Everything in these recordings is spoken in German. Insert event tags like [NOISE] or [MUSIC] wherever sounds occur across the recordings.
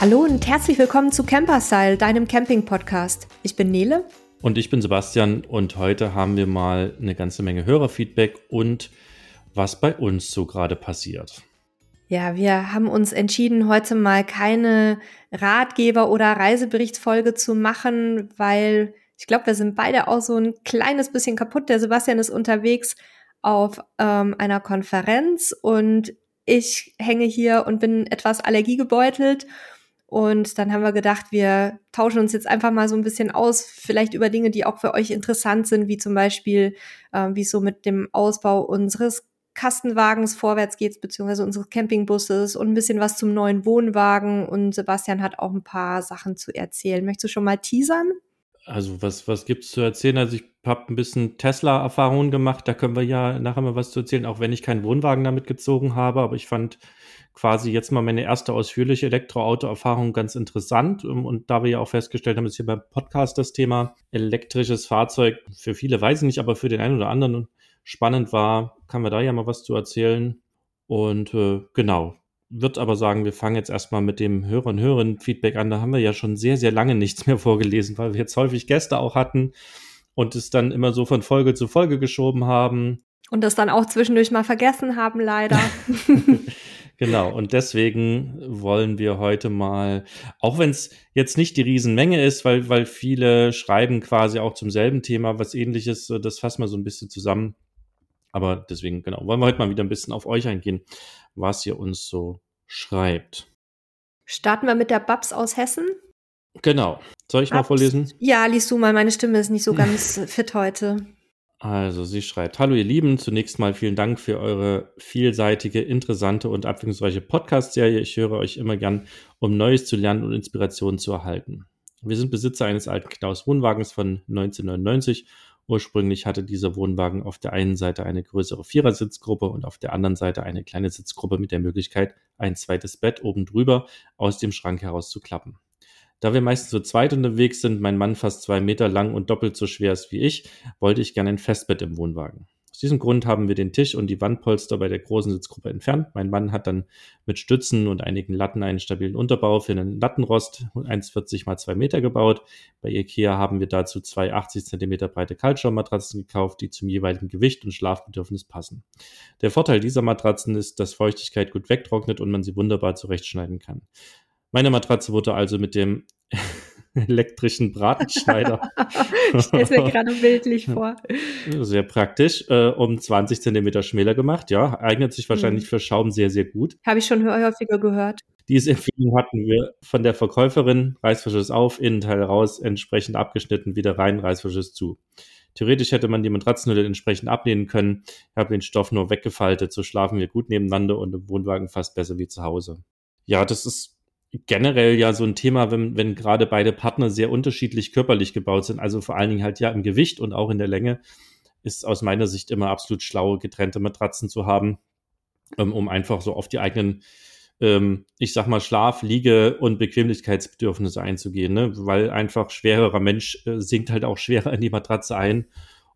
Hallo und herzlich willkommen zu Camperstyle, deinem Camping-Podcast. Ich bin Nele. Und ich bin Sebastian und heute haben wir mal eine ganze Menge Hörerfeedback und was bei uns so gerade passiert. Ja, wir haben uns entschieden, heute mal keine Ratgeber- oder Reiseberichtsfolge zu machen, weil ich glaube, wir sind beide auch so ein kleines bisschen kaputt. Der Sebastian ist unterwegs auf ähm, einer Konferenz und ich hänge hier und bin etwas allergiegebeutelt und dann haben wir gedacht, wir tauschen uns jetzt einfach mal so ein bisschen aus, vielleicht über Dinge, die auch für euch interessant sind, wie zum Beispiel, äh, wie es so mit dem Ausbau unseres Kastenwagens vorwärts geht, beziehungsweise unseres Campingbusses und ein bisschen was zum neuen Wohnwagen. Und Sebastian hat auch ein paar Sachen zu erzählen. Möchtest du schon mal teasern? Also was, was gibt's zu erzählen? Also ich habe ein bisschen Tesla-Erfahrungen gemacht, da können wir ja nachher mal was zu erzählen, auch wenn ich keinen Wohnwagen damit gezogen habe, aber ich fand quasi jetzt mal meine erste ausführliche Elektroauto-Erfahrung ganz interessant. Ähm, und da wir ja auch festgestellt haben, ist hier beim Podcast das Thema elektrisches Fahrzeug für viele weiß ich nicht, aber für den einen oder anderen spannend war, kann wir da ja mal was zu erzählen. Und äh, genau, wird aber sagen, wir fangen jetzt erstmal mit dem Hörer- und Hörerin-Feedback an. Da haben wir ja schon sehr, sehr lange nichts mehr vorgelesen, weil wir jetzt häufig Gäste auch hatten und es dann immer so von Folge zu Folge geschoben haben. Und das dann auch zwischendurch mal vergessen haben, leider. [LAUGHS] [LAUGHS] Genau, und deswegen wollen wir heute mal, auch wenn es jetzt nicht die Riesenmenge ist, weil, weil viele schreiben quasi auch zum selben Thema was ähnliches, das fassen wir so ein bisschen zusammen. Aber deswegen, genau, wollen wir heute mal wieder ein bisschen auf euch eingehen, was ihr uns so schreibt. Starten wir mit der Babs aus Hessen. Genau. Soll ich Babs. mal vorlesen? Ja, liest du mal, meine Stimme ist nicht so ganz [LAUGHS] fit heute. Also sie schreibt, hallo ihr Lieben, zunächst mal vielen Dank für eure vielseitige, interessante und abwechslungsreiche Podcast-Serie. Ich höre euch immer gern, um Neues zu lernen und Inspirationen zu erhalten. Wir sind Besitzer eines alten Knaus Wohnwagens von 1999. Ursprünglich hatte dieser Wohnwagen auf der einen Seite eine größere Vierersitzgruppe und auf der anderen Seite eine kleine Sitzgruppe mit der Möglichkeit, ein zweites Bett oben drüber aus dem Schrank heraus zu klappen. Da wir meistens zu zweit unterwegs sind, mein Mann fast zwei Meter lang und doppelt so schwer ist wie ich, wollte ich gerne ein Festbett im Wohnwagen. Aus diesem Grund haben wir den Tisch und die Wandpolster bei der großen Sitzgruppe entfernt. Mein Mann hat dann mit Stützen und einigen Latten einen stabilen Unterbau für einen Lattenrost 1,40 mal 2 Meter gebaut. Bei Ikea haben wir dazu zwei 80 Zentimeter breite Kaltschaummatratzen gekauft, die zum jeweiligen Gewicht und Schlafbedürfnis passen. Der Vorteil dieser Matratzen ist, dass Feuchtigkeit gut wegtrocknet und man sie wunderbar zurechtschneiden kann. Meine Matratze wurde also mit dem [LAUGHS] elektrischen Bratenschneider. [LAUGHS] ich stelle es mir gerade bildlich vor. Sehr praktisch. Äh, um 20 Zentimeter schmäler gemacht. Ja, eignet sich wahrscheinlich mhm. für Schaum sehr, sehr gut. Habe ich schon häufiger gehört. Diese Empfehlung hatten wir von der Verkäuferin. Reißverschluss auf, Innenteil raus, entsprechend abgeschnitten, wieder rein, Reißverschluss zu. Theoretisch hätte man die Matratzenhülle entsprechend ablehnen können. Ich habe den Stoff nur weggefaltet. So schlafen wir gut nebeneinander und im Wohnwagen fast besser wie zu Hause. Ja, das ist generell ja so ein Thema, wenn, wenn gerade beide Partner sehr unterschiedlich körperlich gebaut sind, also vor allen Dingen halt ja im Gewicht und auch in der Länge, ist aus meiner Sicht immer absolut schlau, getrennte Matratzen zu haben, ähm, um einfach so auf die eigenen, ähm, ich sag mal, Schlaf-, Liege- und Bequemlichkeitsbedürfnisse einzugehen, ne? weil einfach schwererer Mensch äh, sinkt halt auch schwerer in die Matratze ein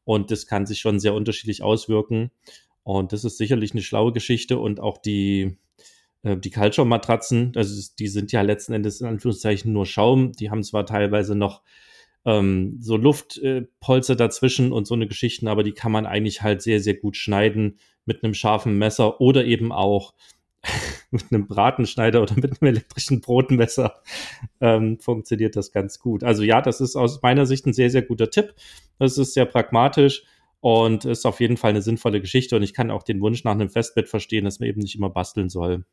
und das kann sich schon sehr unterschiedlich auswirken. Und das ist sicherlich eine schlaue Geschichte und auch die, die Kaltschaummatratzen, also die sind ja letzten Endes in Anführungszeichen nur Schaum. Die haben zwar teilweise noch ähm, so Luftpolster äh, dazwischen und so eine Geschichten, aber die kann man eigentlich halt sehr, sehr gut schneiden mit einem scharfen Messer oder eben auch [LAUGHS] mit einem Bratenschneider oder mit einem elektrischen Brotmesser ähm, funktioniert das ganz gut. Also ja, das ist aus meiner Sicht ein sehr, sehr guter Tipp. Das ist sehr pragmatisch und ist auf jeden Fall eine sinnvolle Geschichte und ich kann auch den Wunsch nach einem Festbett verstehen, dass man eben nicht immer basteln soll.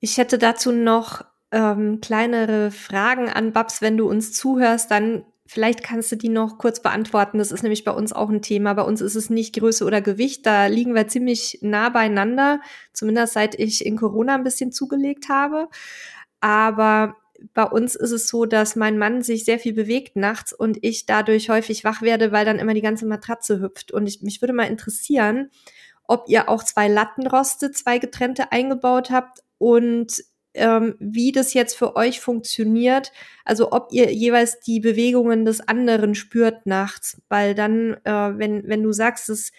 Ich hätte dazu noch ähm, kleinere Fragen an Babs, wenn du uns zuhörst, dann vielleicht kannst du die noch kurz beantworten. Das ist nämlich bei uns auch ein Thema. Bei uns ist es nicht Größe oder Gewicht. Da liegen wir ziemlich nah beieinander, zumindest seit ich in Corona ein bisschen zugelegt habe. Aber bei uns ist es so, dass mein Mann sich sehr viel bewegt nachts und ich dadurch häufig wach werde, weil dann immer die ganze Matratze hüpft. Und ich, mich würde mal interessieren, ob ihr auch zwei Lattenroste, zwei getrennte eingebaut habt und ähm, wie das jetzt für euch funktioniert. Also ob ihr jeweils die Bewegungen des anderen spürt nachts, weil dann, äh, wenn, wenn du sagst, es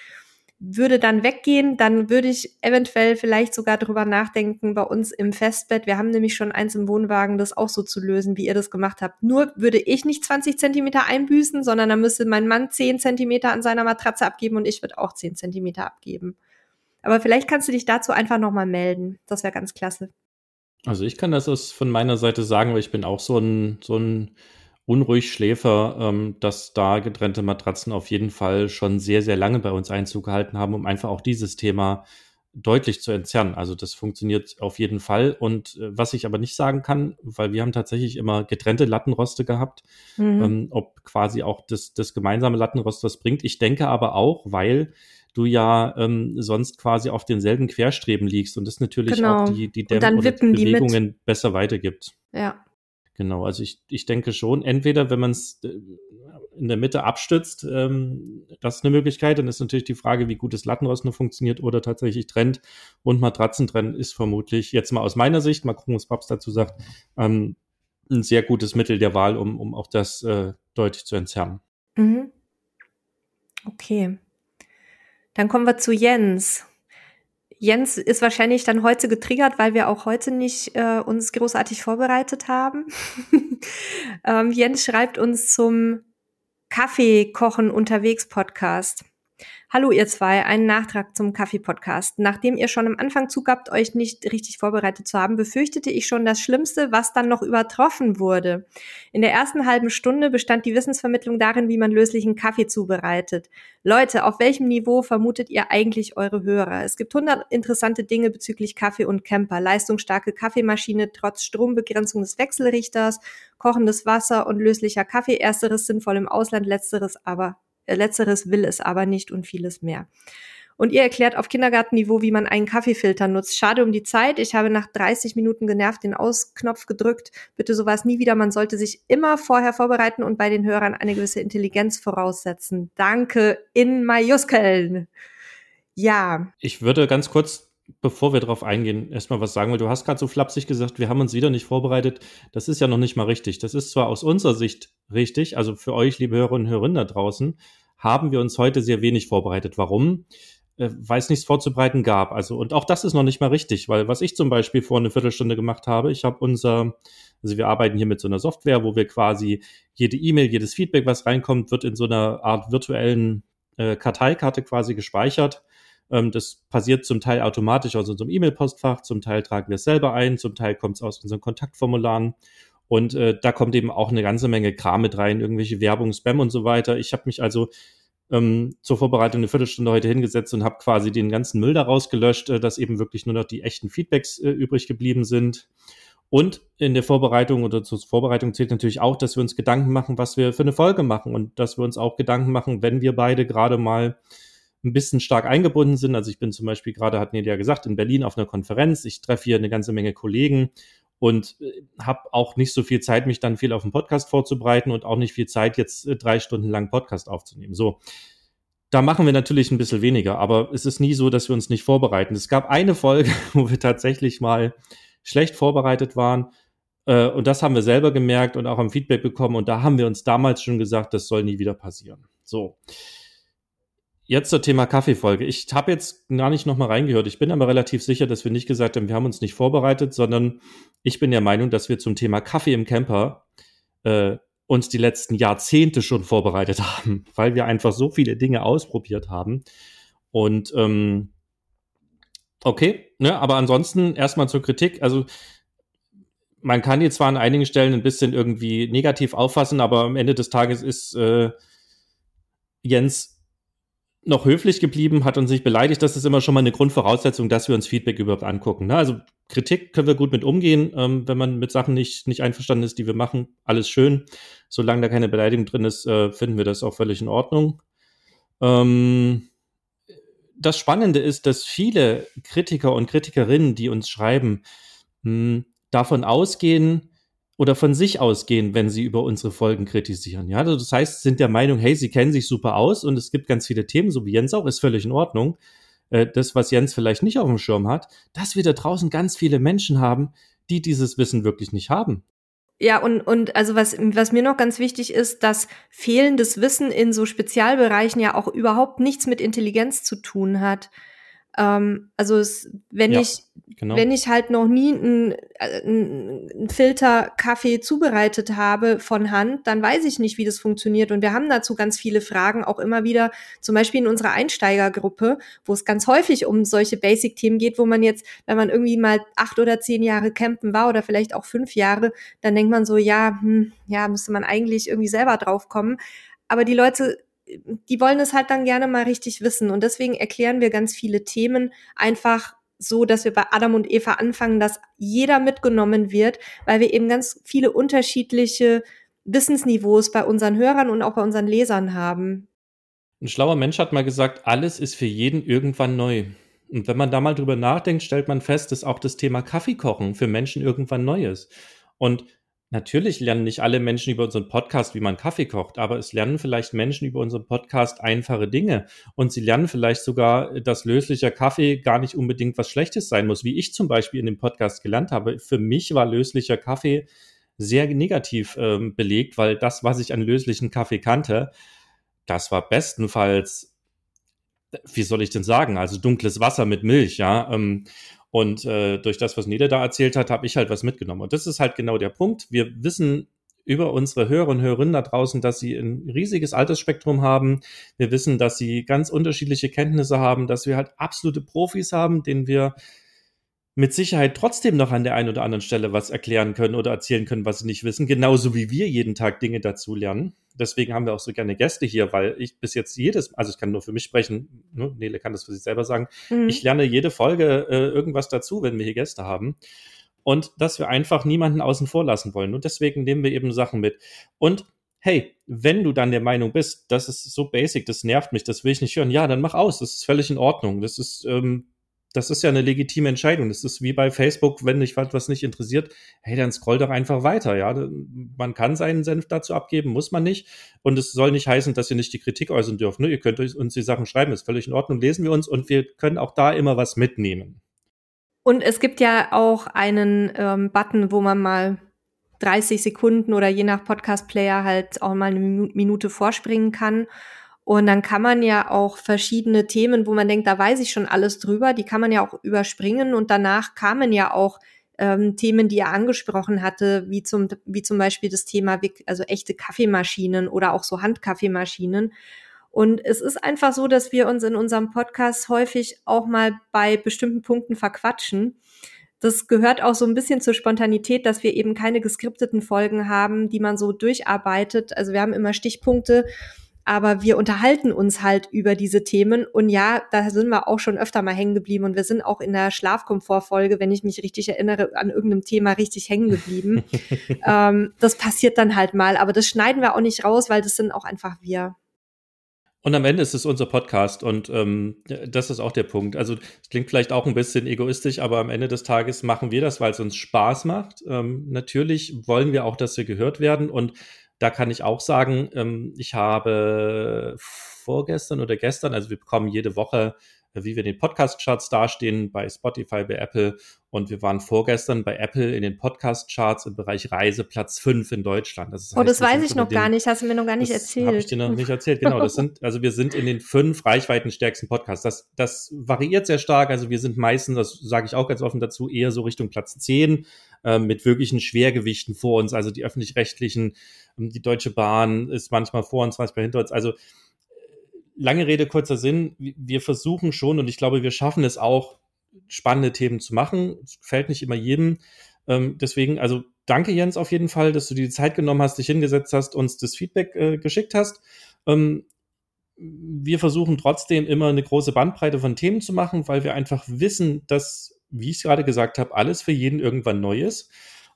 würde dann weggehen, dann würde ich eventuell vielleicht sogar drüber nachdenken bei uns im Festbett. Wir haben nämlich schon eins im Wohnwagen, das auch so zu lösen, wie ihr das gemacht habt. Nur würde ich nicht 20 Zentimeter einbüßen, sondern dann müsste mein Mann 10 Zentimeter an seiner Matratze abgeben und ich würde auch 10 Zentimeter abgeben. Aber vielleicht kannst du dich dazu einfach nochmal melden. Das wäre ganz klasse. Also ich kann das aus, von meiner Seite sagen, weil ich bin auch so ein, so ein unruhig Schläfer, ähm, dass da getrennte Matratzen auf jeden Fall schon sehr, sehr lange bei uns Einzug gehalten haben, um einfach auch dieses Thema deutlich zu entzerren. Also das funktioniert auf jeden Fall. Und äh, was ich aber nicht sagen kann, weil wir haben tatsächlich immer getrennte Lattenroste gehabt, mhm. ähm, ob quasi auch das, das gemeinsame Lattenrost was bringt. Ich denke aber auch, weil du ja ähm, sonst quasi auf denselben Querstreben liegst und das natürlich genau. auch die, die Dämpf oder die Bewegungen die besser weitergibt. Ja. Genau, also ich, ich denke schon, entweder wenn man es äh, in der Mitte abstützt, ähm, das ist eine Möglichkeit, dann ist natürlich die Frage, wie gut das Lattenrost nur funktioniert oder tatsächlich trennt und Matratzen trennen ist vermutlich jetzt mal aus meiner Sicht, mal gucken, was Paps dazu sagt, ähm, ein sehr gutes Mittel der Wahl, um, um auch das äh, deutlich zu entzerren. Mhm. Okay. Dann kommen wir zu Jens. Jens ist wahrscheinlich dann heute getriggert, weil wir auch heute nicht äh, uns großartig vorbereitet haben. [LAUGHS] ähm, Jens schreibt uns zum Kaffee kochen unterwegs Podcast. Hallo ihr zwei, einen Nachtrag zum Kaffee-Podcast. Nachdem ihr schon am Anfang zugabt, euch nicht richtig vorbereitet zu haben, befürchtete ich schon das Schlimmste, was dann noch übertroffen wurde. In der ersten halben Stunde bestand die Wissensvermittlung darin, wie man löslichen Kaffee zubereitet. Leute, auf welchem Niveau vermutet ihr eigentlich eure Hörer? Es gibt hundert interessante Dinge bezüglich Kaffee und Camper. Leistungsstarke Kaffeemaschine trotz Strombegrenzung des Wechselrichters, kochendes Wasser und löslicher Kaffee. Ersteres sinnvoll im Ausland, letzteres aber Letzteres will es aber nicht und vieles mehr. Und ihr erklärt auf Kindergartenniveau, wie man einen Kaffeefilter nutzt. Schade um die Zeit. Ich habe nach 30 Minuten genervt den Ausknopf gedrückt. Bitte sowas nie wieder. Man sollte sich immer vorher vorbereiten und bei den Hörern eine gewisse Intelligenz voraussetzen. Danke in Majuskeln. Ja. Ich würde ganz kurz, bevor wir darauf eingehen, erstmal was sagen, weil du hast gerade so flapsig gesagt, wir haben uns wieder nicht vorbereitet. Das ist ja noch nicht mal richtig. Das ist zwar aus unserer Sicht richtig, also für euch, liebe Hörerinnen und Hörer da draußen, haben wir uns heute sehr wenig vorbereitet. Warum? Äh, weil es nichts vorzubereiten gab. Also, und auch das ist noch nicht mal richtig, weil was ich zum Beispiel vor eine Viertelstunde gemacht habe, ich habe unser, also wir arbeiten hier mit so einer Software, wo wir quasi jede E-Mail, jedes Feedback, was reinkommt, wird in so einer Art virtuellen äh, Karteikarte quasi gespeichert. Ähm, das passiert zum Teil automatisch aus unserem E-Mail-Postfach, zum Teil tragen wir es selber ein, zum Teil kommt es aus unseren Kontaktformularen. Und äh, da kommt eben auch eine ganze Menge Kram mit rein, irgendwelche Werbung, Spam und so weiter. Ich habe mich also ähm, zur Vorbereitung eine Viertelstunde heute hingesetzt und habe quasi den ganzen Müll daraus gelöscht, äh, dass eben wirklich nur noch die echten Feedbacks äh, übrig geblieben sind. Und in der Vorbereitung oder zur Vorbereitung zählt natürlich auch, dass wir uns Gedanken machen, was wir für eine Folge machen und dass wir uns auch Gedanken machen, wenn wir beide gerade mal ein bisschen stark eingebunden sind. Also ich bin zum Beispiel gerade, hat Nelia gesagt, in Berlin auf einer Konferenz. Ich treffe hier eine ganze Menge Kollegen und äh, habe auch nicht so viel Zeit, mich dann viel auf den Podcast vorzubereiten und auch nicht viel Zeit, jetzt äh, drei Stunden lang Podcast aufzunehmen. So. Da machen wir natürlich ein bisschen weniger, aber es ist nie so, dass wir uns nicht vorbereiten. Es gab eine Folge, [LAUGHS] wo wir tatsächlich mal schlecht vorbereitet waren. Äh, und das haben wir selber gemerkt und auch am Feedback bekommen. Und da haben wir uns damals schon gesagt, das soll nie wieder passieren. So. Jetzt zum Thema Kaffeefolge. Ich habe jetzt gar nicht nochmal reingehört. Ich bin aber relativ sicher, dass wir nicht gesagt haben, wir haben uns nicht vorbereitet, sondern ich bin der Meinung, dass wir zum Thema Kaffee im Camper äh, uns die letzten Jahrzehnte schon vorbereitet [LAUGHS] haben, weil wir einfach so viele Dinge ausprobiert haben. Und ähm, okay, ne, aber ansonsten erstmal zur Kritik. Also man kann die zwar an einigen Stellen ein bisschen irgendwie negativ auffassen, aber am Ende des Tages ist äh, Jens noch höflich geblieben, hat uns nicht beleidigt. Das ist immer schon mal eine Grundvoraussetzung, dass wir uns Feedback überhaupt angucken. Ne? Also Kritik können wir gut mit umgehen, ähm, wenn man mit Sachen nicht, nicht einverstanden ist, die wir machen. Alles schön. Solange da keine Beleidigung drin ist, äh, finden wir das auch völlig in Ordnung. Ähm, das Spannende ist, dass viele Kritiker und Kritikerinnen, die uns schreiben, mh, hm, davon ausgehen, oder von sich ausgehen, wenn sie über unsere Folgen kritisieren. Ja, also das heißt, sind der Meinung, hey, sie kennen sich super aus und es gibt ganz viele Themen, so wie Jens auch, ist völlig in Ordnung. Äh, das, was Jens vielleicht nicht auf dem Schirm hat, dass wir da draußen ganz viele Menschen haben, die dieses Wissen wirklich nicht haben. Ja, und, und also was, was mir noch ganz wichtig ist, dass fehlendes Wissen in so Spezialbereichen ja auch überhaupt nichts mit Intelligenz zu tun hat. Ähm, also es, wenn ja, ich genau. wenn ich halt noch nie einen, einen Filter Kaffee zubereitet habe von Hand, dann weiß ich nicht, wie das funktioniert. Und wir haben dazu ganz viele Fragen, auch immer wieder, zum Beispiel in unserer Einsteigergruppe, wo es ganz häufig um solche Basic-Themen geht, wo man jetzt, wenn man irgendwie mal acht oder zehn Jahre campen war oder vielleicht auch fünf Jahre, dann denkt man so, ja, hm, ja, müsste man eigentlich irgendwie selber drauf kommen. Aber die Leute die wollen es halt dann gerne mal richtig wissen. Und deswegen erklären wir ganz viele Themen einfach so, dass wir bei Adam und Eva anfangen, dass jeder mitgenommen wird, weil wir eben ganz viele unterschiedliche Wissensniveaus bei unseren Hörern und auch bei unseren Lesern haben. Ein schlauer Mensch hat mal gesagt, alles ist für jeden irgendwann neu. Und wenn man da mal drüber nachdenkt, stellt man fest, dass auch das Thema Kaffeekochen für Menschen irgendwann neu ist. Und Natürlich lernen nicht alle Menschen über unseren Podcast, wie man Kaffee kocht, aber es lernen vielleicht Menschen über unseren Podcast einfache Dinge. Und sie lernen vielleicht sogar, dass löslicher Kaffee gar nicht unbedingt was Schlechtes sein muss, wie ich zum Beispiel in dem Podcast gelernt habe. Für mich war löslicher Kaffee sehr negativ ähm, belegt, weil das, was ich an löslichen Kaffee kannte, das war bestenfalls, wie soll ich denn sagen, also dunkles Wasser mit Milch, ja. Ähm, und äh, durch das, was Nede da erzählt hat, habe ich halt was mitgenommen. Und das ist halt genau der Punkt. Wir wissen über unsere Hörer und Hörerinnen da draußen, dass sie ein riesiges Altersspektrum haben. Wir wissen, dass sie ganz unterschiedliche Kenntnisse haben, dass wir halt absolute Profis haben, denen wir mit Sicherheit trotzdem noch an der einen oder anderen Stelle was erklären können oder erzählen können, was sie nicht wissen, genauso wie wir jeden Tag Dinge dazu lernen. Deswegen haben wir auch so gerne Gäste hier, weil ich bis jetzt jedes, also ich kann nur für mich sprechen, ne, Nele kann das für sich selber sagen, mhm. ich lerne jede Folge äh, irgendwas dazu, wenn wir hier Gäste haben. Und dass wir einfach niemanden außen vor lassen wollen. Und deswegen nehmen wir eben Sachen mit. Und hey, wenn du dann der Meinung bist, das ist so basic, das nervt mich, das will ich nicht hören, ja, dann mach aus, das ist völlig in Ordnung. Das ist, ähm, das ist ja eine legitime Entscheidung. Das ist wie bei Facebook, wenn dich was nicht interessiert, hey, dann scroll doch einfach weiter. Ja, man kann seinen Senf dazu abgeben, muss man nicht. Und es soll nicht heißen, dass ihr nicht die Kritik äußern dürft. Ne? Ihr könnt uns die Sachen schreiben, ist völlig in Ordnung. Lesen wir uns und wir können auch da immer was mitnehmen. Und es gibt ja auch einen ähm, Button, wo man mal 30 Sekunden oder je nach Podcast-Player halt auch mal eine Minute vorspringen kann. Und dann kann man ja auch verschiedene Themen, wo man denkt, da weiß ich schon alles drüber, die kann man ja auch überspringen. Und danach kamen ja auch ähm, Themen, die er angesprochen hatte, wie zum, wie zum Beispiel das Thema, also echte Kaffeemaschinen oder auch so Handkaffeemaschinen. Und es ist einfach so, dass wir uns in unserem Podcast häufig auch mal bei bestimmten Punkten verquatschen. Das gehört auch so ein bisschen zur Spontanität, dass wir eben keine geskripteten Folgen haben, die man so durcharbeitet. Also wir haben immer Stichpunkte aber wir unterhalten uns halt über diese Themen. Und ja, da sind wir auch schon öfter mal hängen geblieben und wir sind auch in der Schlafkomfortfolge, wenn ich mich richtig erinnere, an irgendeinem Thema richtig hängen geblieben. [LAUGHS] ähm, das passiert dann halt mal, aber das schneiden wir auch nicht raus, weil das sind auch einfach wir. Und am Ende ist es unser Podcast und ähm, das ist auch der Punkt. Also es klingt vielleicht auch ein bisschen egoistisch, aber am Ende des Tages machen wir das, weil es uns Spaß macht. Ähm, natürlich wollen wir auch, dass wir gehört werden und da kann ich auch sagen, ähm, ich habe vorgestern oder gestern, also wir bekommen jede Woche wie wir in den Podcast-Charts dastehen, bei Spotify, bei Apple. Und wir waren vorgestern bei Apple in den Podcast-Charts im Bereich Reise Platz 5 in Deutschland. Das heißt, oh, das weiß ich noch den, gar nicht, hast du mir noch gar nicht erzählt. Habe ich dir noch nicht erzählt, genau. Das sind, also wir sind in den fünf reichweitenstärksten Podcasts. Das, das variiert sehr stark. Also wir sind meistens, das sage ich auch ganz offen dazu, eher so Richtung Platz 10 äh, mit wirklichen Schwergewichten vor uns. Also die öffentlich-rechtlichen, ähm, die Deutsche Bahn ist manchmal vor uns, manchmal hinter uns. Also lange Rede, kurzer Sinn. Wir versuchen schon und ich glaube, wir schaffen es auch, spannende Themen zu machen. Es gefällt nicht immer jedem. Ähm, deswegen, also danke Jens auf jeden Fall, dass du dir die Zeit genommen hast, dich hingesetzt hast, uns das Feedback äh, geschickt hast. Ähm, wir versuchen trotzdem immer eine große Bandbreite von Themen zu machen, weil wir einfach wissen, dass, wie ich es gerade gesagt habe, alles für jeden irgendwann neu ist.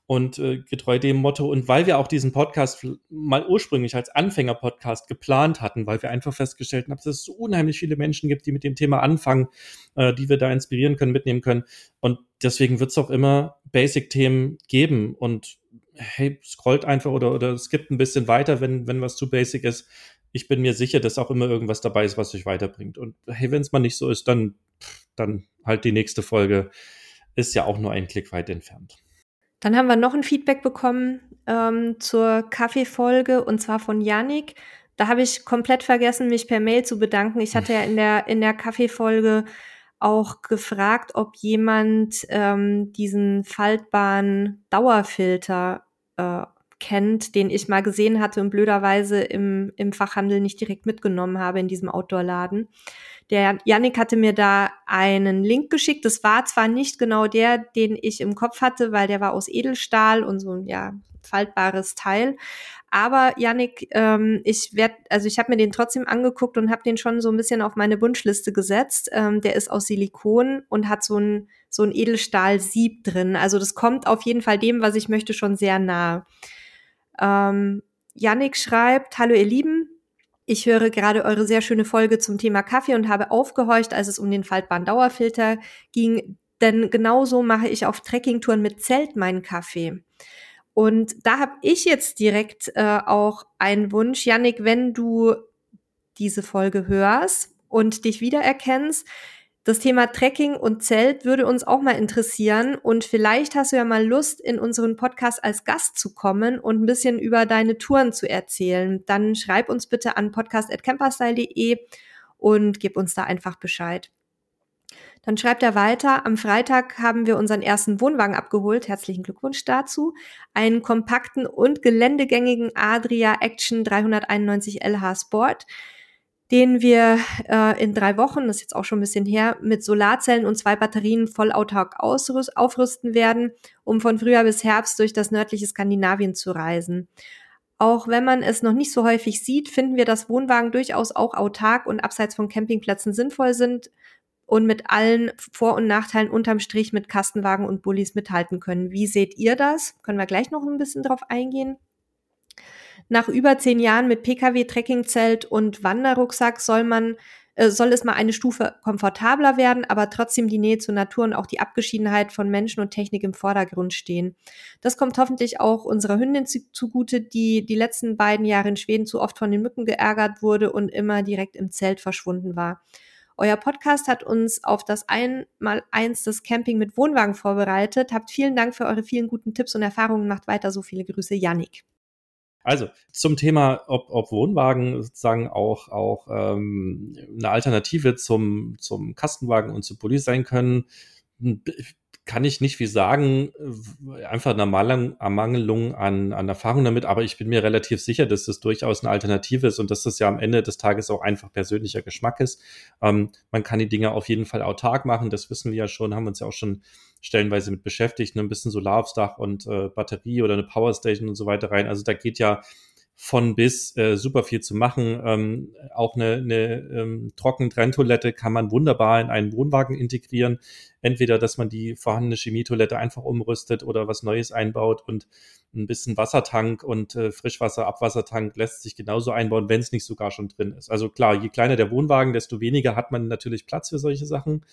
Und äh, getreu dem Motto, und weil wir auch diesen Podcast mal ursprünglich als Anfänger-Podcast geplant hatten, weil wir einfach festgestellt haben, dass es so unheimlich viele Menschen gibt, die mit dem Thema anfangen, äh, die wir da inspirieren können, mitnehmen können. Und deswegen wird es auch immer Basic-Themen geben. Und hey, scrollt einfach oder, oder skippt ein bisschen weiter, wenn, wenn was zu basic ist. Ich bin mir sicher, dass auch immer irgendwas dabei ist, was euch weiterbringt. Und hey, wenn es mal nicht so ist, dann, dann halt die nächste Folge ist ja auch nur ein Klick weit entfernt. Dann haben wir noch ein Feedback bekommen. ähm, zur Kaffeefolge und zwar von Yannick. Da habe ich komplett vergessen, mich per Mail zu bedanken. Ich hatte ja in der, in der Kaffeefolge auch gefragt, ob jemand ähm, diesen faltbaren Dauerfilter äh, kennt, den ich mal gesehen hatte und blöderweise im, im Fachhandel nicht direkt mitgenommen habe in diesem Outdoor-Laden. Der Yannick hatte mir da einen Link geschickt. Das war zwar nicht genau der, den ich im Kopf hatte, weil der war aus Edelstahl und so ein ja, faltbares Teil. Aber Yannick, ähm, ich werde, also ich habe mir den trotzdem angeguckt und habe den schon so ein bisschen auf meine Wunschliste gesetzt. Ähm, der ist aus Silikon und hat so ein so ein Edelstahl-Sieb drin. Also das kommt auf jeden Fall dem, was ich möchte, schon sehr nah. Ähm, Yannick schreibt, hallo ihr Lieben, ich höre gerade eure sehr schöne Folge zum Thema Kaffee und habe aufgehorcht, als es um den faltbaren Dauerfilter ging, denn genauso mache ich auf Trekkingtouren mit Zelt meinen Kaffee. Und da habe ich jetzt direkt äh, auch einen Wunsch, Yannick, wenn du diese Folge hörst und dich wiedererkennst, das Thema Trekking und Zelt würde uns auch mal interessieren und vielleicht hast du ja mal Lust, in unseren Podcast als Gast zu kommen und ein bisschen über deine Touren zu erzählen. Dann schreib uns bitte an podcast.camperstyle.de und gib uns da einfach Bescheid. Dann schreibt er weiter, am Freitag haben wir unseren ersten Wohnwagen abgeholt. Herzlichen Glückwunsch dazu. Einen kompakten und geländegängigen Adria Action 391 LH Sport den wir äh, in drei Wochen, das ist jetzt auch schon ein bisschen her, mit Solarzellen und zwei Batterien vollautark aufrüsten werden, um von Frühjahr bis Herbst durch das nördliche Skandinavien zu reisen. Auch wenn man es noch nicht so häufig sieht, finden wir, dass Wohnwagen durchaus auch autark und abseits von Campingplätzen sinnvoll sind und mit allen Vor- und Nachteilen unterm Strich mit Kastenwagen und Bullis mithalten können. Wie seht ihr das? Können wir gleich noch ein bisschen drauf eingehen. Nach über zehn Jahren mit Pkw, Trekkingzelt und Wanderrucksack soll man äh, soll es mal eine Stufe komfortabler werden, aber trotzdem die Nähe zur Natur und auch die Abgeschiedenheit von Menschen und Technik im Vordergrund stehen. Das kommt hoffentlich auch unserer Hündin zugute, die die letzten beiden Jahre in Schweden zu oft von den Mücken geärgert wurde und immer direkt im Zelt verschwunden war. Euer Podcast hat uns auf das Einmaleins des Camping mit Wohnwagen vorbereitet. Habt vielen Dank für eure vielen guten Tipps und Erfahrungen. Macht weiter so viele Grüße, Yannick. Also zum Thema, ob, ob Wohnwagen sozusagen auch, auch ähm, eine Alternative zum, zum Kastenwagen und zu Police sein können, kann ich nicht wie sagen, einfach eine Ermangelung an, an Erfahrung damit, aber ich bin mir relativ sicher, dass das durchaus eine Alternative ist und dass das ja am Ende des Tages auch einfach persönlicher Geschmack ist. Ähm, man kann die Dinge auf jeden Fall autark machen, das wissen wir ja schon, haben uns ja auch schon stellenweise mit beschäftigt, ne? ein bisschen Solar aufs Dach und äh, Batterie oder eine Powerstation und so weiter rein. Also da geht ja von bis äh, super viel zu machen. Ähm, auch eine, eine ähm, Trockentrenntoilette kann man wunderbar in einen Wohnwagen integrieren. Entweder, dass man die vorhandene Chemietoilette einfach umrüstet oder was Neues einbaut und ein bisschen Wassertank und äh, Frischwasser, Abwassertank lässt sich genauso einbauen, wenn es nicht sogar schon drin ist. Also klar, je kleiner der Wohnwagen, desto weniger hat man natürlich Platz für solche Sachen.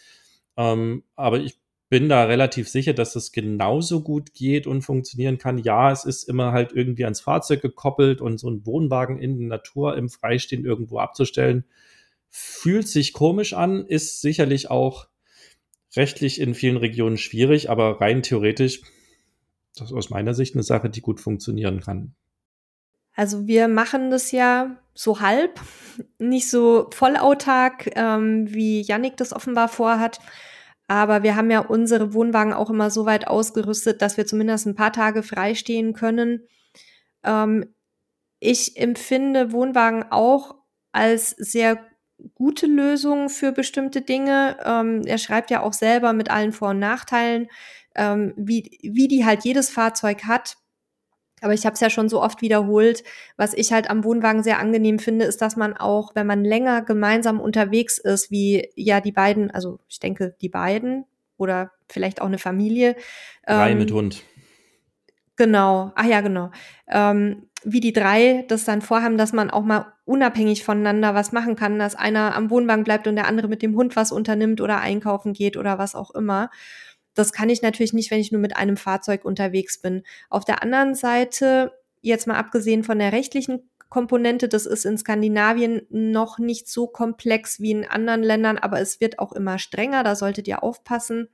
Ähm, aber ich bin da relativ sicher, dass das genauso gut geht und funktionieren kann. Ja, es ist immer halt irgendwie ans Fahrzeug gekoppelt und so ein Wohnwagen in der Natur im Freistehen irgendwo abzustellen, fühlt sich komisch an, ist sicherlich auch rechtlich in vielen Regionen schwierig, aber rein theoretisch, das ist aus meiner Sicht eine Sache, die gut funktionieren kann. Also wir machen das ja so halb, nicht so vollautark, ähm, wie Yannick das offenbar vorhat. Aber wir haben ja unsere Wohnwagen auch immer so weit ausgerüstet, dass wir zumindest ein paar Tage freistehen können. Ähm, ich empfinde Wohnwagen auch als sehr gute Lösung für bestimmte Dinge. Ähm, er schreibt ja auch selber mit allen Vor- und Nachteilen, ähm, wie, wie die halt jedes Fahrzeug hat. Aber ich habe es ja schon so oft wiederholt. Was ich halt am Wohnwagen sehr angenehm finde, ist, dass man auch, wenn man länger gemeinsam unterwegs ist, wie ja die beiden, also ich denke die beiden oder vielleicht auch eine Familie. Drei ähm, mit Hund. Genau, ach ja, genau. Ähm, wie die drei das dann vorhaben, dass man auch mal unabhängig voneinander was machen kann, dass einer am Wohnwagen bleibt und der andere mit dem Hund was unternimmt oder einkaufen geht oder was auch immer. Das kann ich natürlich nicht, wenn ich nur mit einem Fahrzeug unterwegs bin. Auf der anderen Seite, jetzt mal abgesehen von der rechtlichen Komponente, das ist in Skandinavien noch nicht so komplex wie in anderen Ländern, aber es wird auch immer strenger, da solltet ihr aufpassen.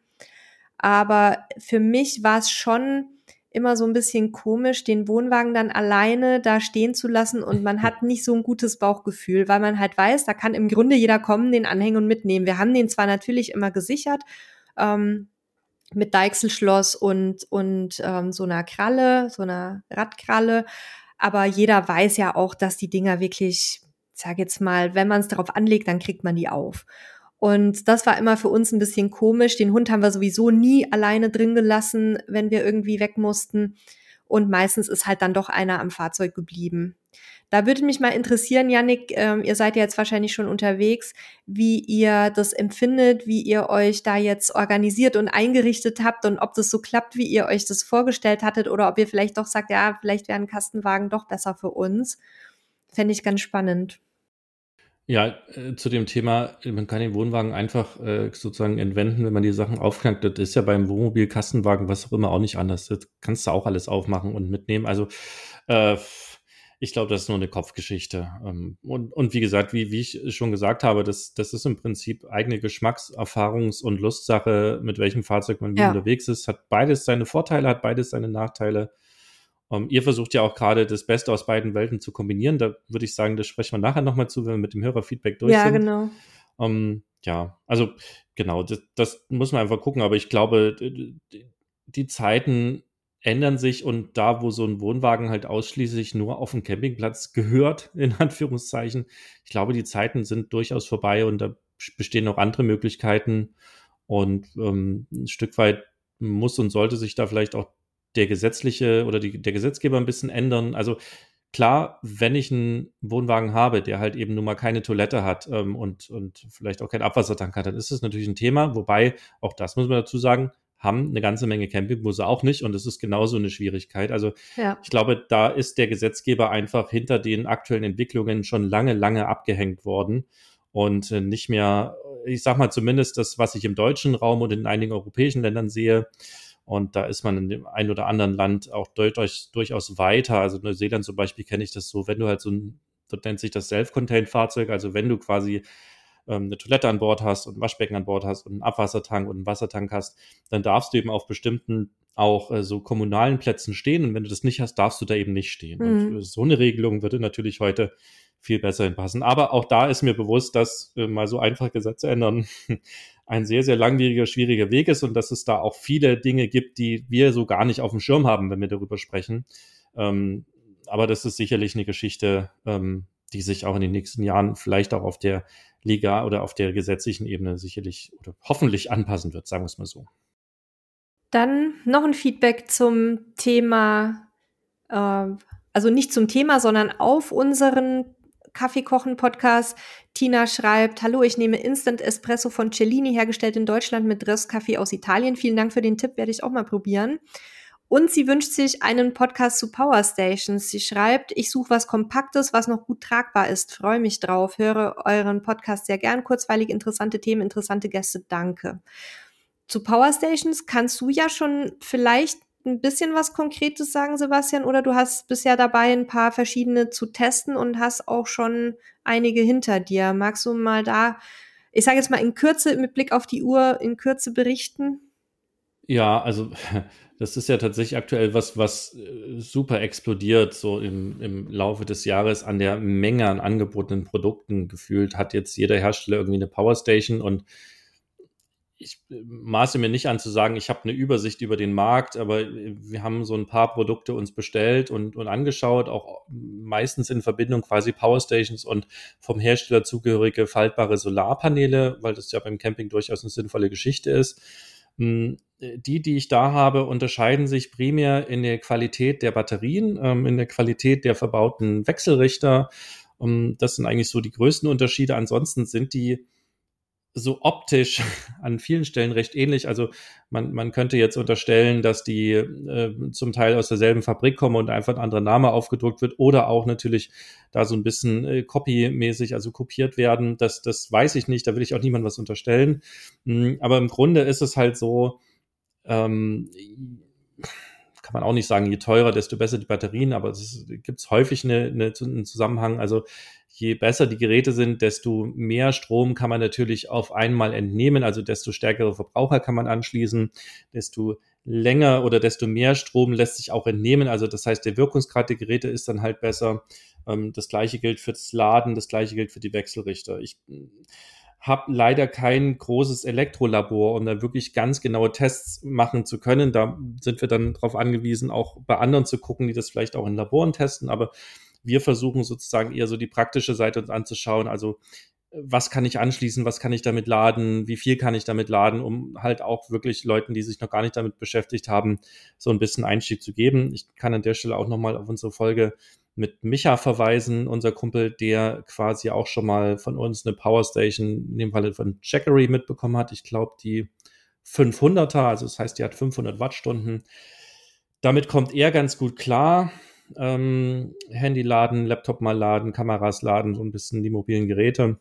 Aber für mich war es schon immer so ein bisschen komisch, den Wohnwagen dann alleine da stehen zu lassen und man hat nicht so ein gutes Bauchgefühl, weil man halt weiß, da kann im Grunde jeder kommen, den anhängen und mitnehmen. Wir haben den zwar natürlich immer gesichert, ähm, mit Deichselschloss und, und ähm, so einer Kralle, so einer Radkralle, aber jeder weiß ja auch, dass die Dinger wirklich, sag jetzt mal, wenn man es darauf anlegt, dann kriegt man die auf. Und das war immer für uns ein bisschen komisch. Den Hund haben wir sowieso nie alleine drin gelassen, wenn wir irgendwie weg mussten. Und meistens ist halt dann doch einer am Fahrzeug geblieben. Da würde mich mal interessieren, Yannick, ähm, ihr seid ja jetzt wahrscheinlich schon unterwegs, wie ihr das empfindet, wie ihr euch da jetzt organisiert und eingerichtet habt und ob das so klappt, wie ihr euch das vorgestellt hattet oder ob ihr vielleicht doch sagt, ja, vielleicht wäre ein Kastenwagen doch besser für uns. Fände ich ganz spannend. Ja, äh, zu dem Thema, man kann den Wohnwagen einfach äh, sozusagen entwenden, wenn man die Sachen aufknackt. Das ist ja beim Wohnmobil, Kastenwagen, was auch immer, auch nicht anders. Das kannst du auch alles aufmachen und mitnehmen. Also äh, ich glaube, das ist nur eine Kopfgeschichte. Ähm, und, und wie gesagt, wie, wie ich schon gesagt habe, das, das ist im Prinzip eigene Geschmacks-, Erfahrungs- und Lustsache, mit welchem Fahrzeug man ja. unterwegs ist. Hat beides seine Vorteile, hat beides seine Nachteile. Um, ähm, ihr versucht ja auch gerade das Beste aus beiden Welten zu kombinieren. Da würde ich sagen, das sprechen wir nachher nochmal zu, wenn wir mit dem Hörerfeedback durch ja, sind. Ja, genau. Um, ähm, ja, also genau, das, das muss man einfach gucken. Aber ich glaube, die Zeiten ändern sich und da, wo so ein Wohnwagen halt ausschließlich nur auf dem Campingplatz gehört, [LAUGHS] in Anführungszeichen, ich glaube, die Zeiten sind durchaus vorbei und da bestehen noch andere Möglichkeiten und ähm, ein Stück weit muss und sollte sich da vielleicht auch der gesetzliche oder die, der Gesetzgeber ein bisschen ändern. Also klar, wenn ich einen Wohnwagen habe, der halt eben nun mal keine Toilette hat ähm, und, und vielleicht auch keinen Abwassertank hat, dann ist das natürlich ein Thema. Wobei, auch das muss man dazu sagen, haben eine ganze Menge Campingbusse auch nicht und das ist genauso eine Schwierigkeit. Also ja. ich glaube, da ist der Gesetzgeber einfach hinter den aktuellen Entwicklungen schon lange, lange abgehängt worden und äh, nicht mehr, ich sag mal zumindest das, was ich im deutschen Raum und in einigen europäischen Ländern sehe, und da ist man in dem einen oder anderen Land auch durchaus, durchaus weiter. Also Neuseeland zum Beispiel kenne ich das so, wenn du halt so ein, dort nennt sich das Self-Contained-Fahrzeug, also wenn du quasi ähm, eine Toilette an Bord hast und ein Waschbecken an Bord hast und einen Abwassertank und einen Wassertank hast, dann darfst du eben auf bestimmten auch äh, so kommunalen Plätzen stehen. Und wenn du das nicht hast, darfst du da eben nicht stehen. Mhm. Und so eine Regelung würde natürlich heute viel besser hinpassen. Aber auch da ist mir bewusst, dass äh, mal so einfach Gesetze ändern ein sehr, sehr langwieriger, schwieriger Weg ist und dass es da auch viele Dinge gibt, die wir so gar nicht auf dem Schirm haben, wenn wir darüber sprechen. Ähm, aber das ist sicherlich eine Geschichte, ähm, die sich auch in den nächsten Jahren vielleicht auch auf der Liga oder auf der gesetzlichen Ebene sicherlich oder hoffentlich anpassen wird, sagen wir es mal so. Dann noch ein Feedback zum Thema, äh, also nicht zum Thema, sondern auf unseren Kaffeekochen-Podcast. Tina schreibt, hallo, ich nehme Instant Espresso von Cellini, hergestellt in Deutschland mit Röstkaffee aus Italien. Vielen Dank für den Tipp, werde ich auch mal probieren. Und sie wünscht sich einen Podcast zu Power Stations. Sie schreibt, ich suche was Kompaktes, was noch gut tragbar ist. Freue mich drauf. Höre euren Podcast sehr gern. Kurzweilig, interessante Themen, interessante Gäste. Danke. Zu Power Stations kannst du ja schon vielleicht ein bisschen was Konkretes sagen, Sebastian? Oder du hast bisher dabei, ein paar verschiedene zu testen und hast auch schon einige hinter dir. Magst du mal da, ich sage jetzt mal in Kürze, mit Blick auf die Uhr, in Kürze berichten? Ja, also [LAUGHS] das ist ja tatsächlich aktuell was, was äh, super explodiert, so im, im Laufe des Jahres an der Menge an angebotenen Produkten gefühlt, hat jetzt jeder Hersteller irgendwie eine Powerstation und ich maße mir nicht an zu sagen, ich habe eine Übersicht über den Markt, aber wir haben so ein paar Produkte uns bestellt und, und angeschaut, auch meistens in Verbindung quasi Powerstations und vom Hersteller zugehörige faltbare Solarpaneele, weil das ja beim Camping durchaus eine sinnvolle Geschichte ist. Hm, die, die ich da habe, unterscheiden sich primär in der Qualität der Batterien, ähm, in der Qualität der verbauten Wechselrichter. Ähm, das sind eigentlich so die größten Unterschiede. Ansonsten sind die so optisch [LAUGHS] an vielen Stellen recht ähnlich. Also man, man könnte jetzt unterstellen, dass die äh, zum Teil aus derselben Fabrik kommen und einfach ein anderer Name aufgedruckt wird oder auch natürlich da so ein bisschen äh, copy-mäßig, also kopiert werden. Das, das weiß ich nicht, da will ich auch niemand was unterstellen. Mhm, aber im Grunde ist es halt so, ähm, kann man auch nicht sagen, je teurer, desto besser die Batterien, aber es gibt häufig eine, eine, einen Zusammenhang. Also je besser die Geräte sind, desto mehr Strom kann man natürlich auf einmal entnehmen, also desto stärkere Verbraucher kann man anschließen, desto länger oder desto mehr Strom lässt sich auch entnehmen. Also das heißt, der Wirkungsgrad der Geräte ist dann halt besser. Ähm, das gleiche gilt für das Laden, das gleiche gilt für die Wechselrichter. Ich habe leider kein großes Elektrolabor, um da wirklich ganz genaue Tests machen zu können. Da sind wir dann darauf angewiesen, auch bei anderen zu gucken, die das vielleicht auch in Laboren testen. Aber wir versuchen sozusagen eher so die praktische Seite uns anzuschauen. Also was kann ich anschließen, was kann ich damit laden, wie viel kann ich damit laden, um halt auch wirklich Leuten, die sich noch gar nicht damit beschäftigt haben, so ein bisschen Einstieg zu geben. Ich kann an der Stelle auch nochmal auf unsere Folge mit Micha verweisen, unser Kumpel, der quasi auch schon mal von uns eine Powerstation, in dem Fall von Jackery mitbekommen hat. Ich glaube, die 500er, also das heißt, die hat 500 Wattstunden. Damit kommt er ganz gut klar. Ähm, Handy laden, Laptop mal laden, Kameras laden, so ein bisschen die mobilen Geräte.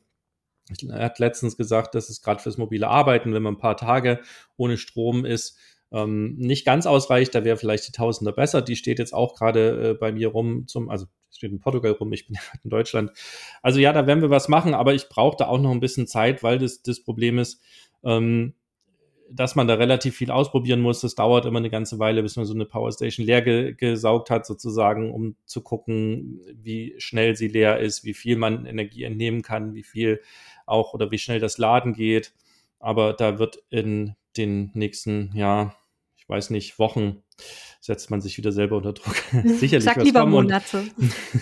Er hat letztens gesagt, dass es gerade fürs mobile Arbeiten, wenn man ein paar Tage ohne Strom ist, ähm, nicht ganz ausreicht. Da wäre vielleicht die Tausender besser. Die steht jetzt auch gerade äh, bei mir rum zum, also steht in Portugal rum, ich bin [LAUGHS] in Deutschland. Also ja, da werden wir was machen, aber ich brauche da auch noch ein bisschen Zeit, weil das, das Problem ist, ähm, dass man da relativ viel ausprobieren muss. Das dauert immer eine ganze Weile, bis man so eine Powerstation leer ge gesaugt hat, sozusagen, um zu gucken, wie schnell sie leer ist, wie viel man Energie entnehmen kann, wie viel auch oder wie schnell das Laden geht. Aber da wird in den nächsten, ja, ich weiß nicht, Wochen setzt man sich wieder selber unter Druck. [LAUGHS] [LAUGHS] Sicherlich Sag lieber Monate.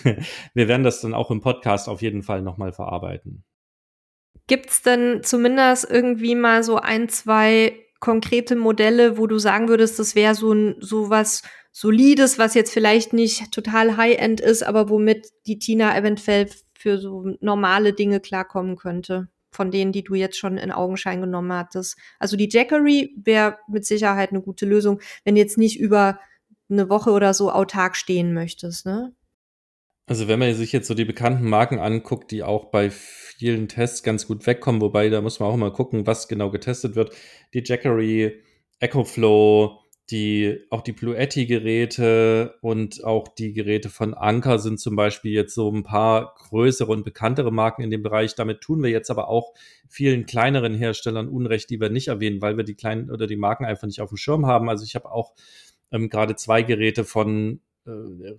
[LAUGHS] wir werden das dann auch im Podcast auf jeden Fall nochmal verarbeiten. Gibt es denn zumindest irgendwie mal so ein, zwei konkrete Modelle, wo du sagen würdest, das wäre so ein so was Solides, was jetzt vielleicht nicht total High-End ist, aber womit die Tina eventuell für so normale Dinge klarkommen könnte? Von denen, die du jetzt schon in Augenschein genommen hattest. Also die Jackery wäre mit Sicherheit eine gute Lösung, wenn du jetzt nicht über eine Woche oder so autark stehen möchtest, ne? Also wenn man sich jetzt so die bekannten Marken anguckt, die auch bei vielen Tests ganz gut wegkommen, wobei da muss man auch mal gucken, was genau getestet wird. Die Jackery, EcoFlow, die, auch die Bluetti-Geräte und auch die Geräte von Anker sind zum Beispiel jetzt so ein paar größere und bekanntere Marken in dem Bereich. Damit tun wir jetzt aber auch vielen kleineren Herstellern Unrecht, die wir nicht erwähnen, weil wir die kleinen oder die Marken einfach nicht auf dem Schirm haben. Also ich habe auch ähm, gerade zwei Geräte von äh,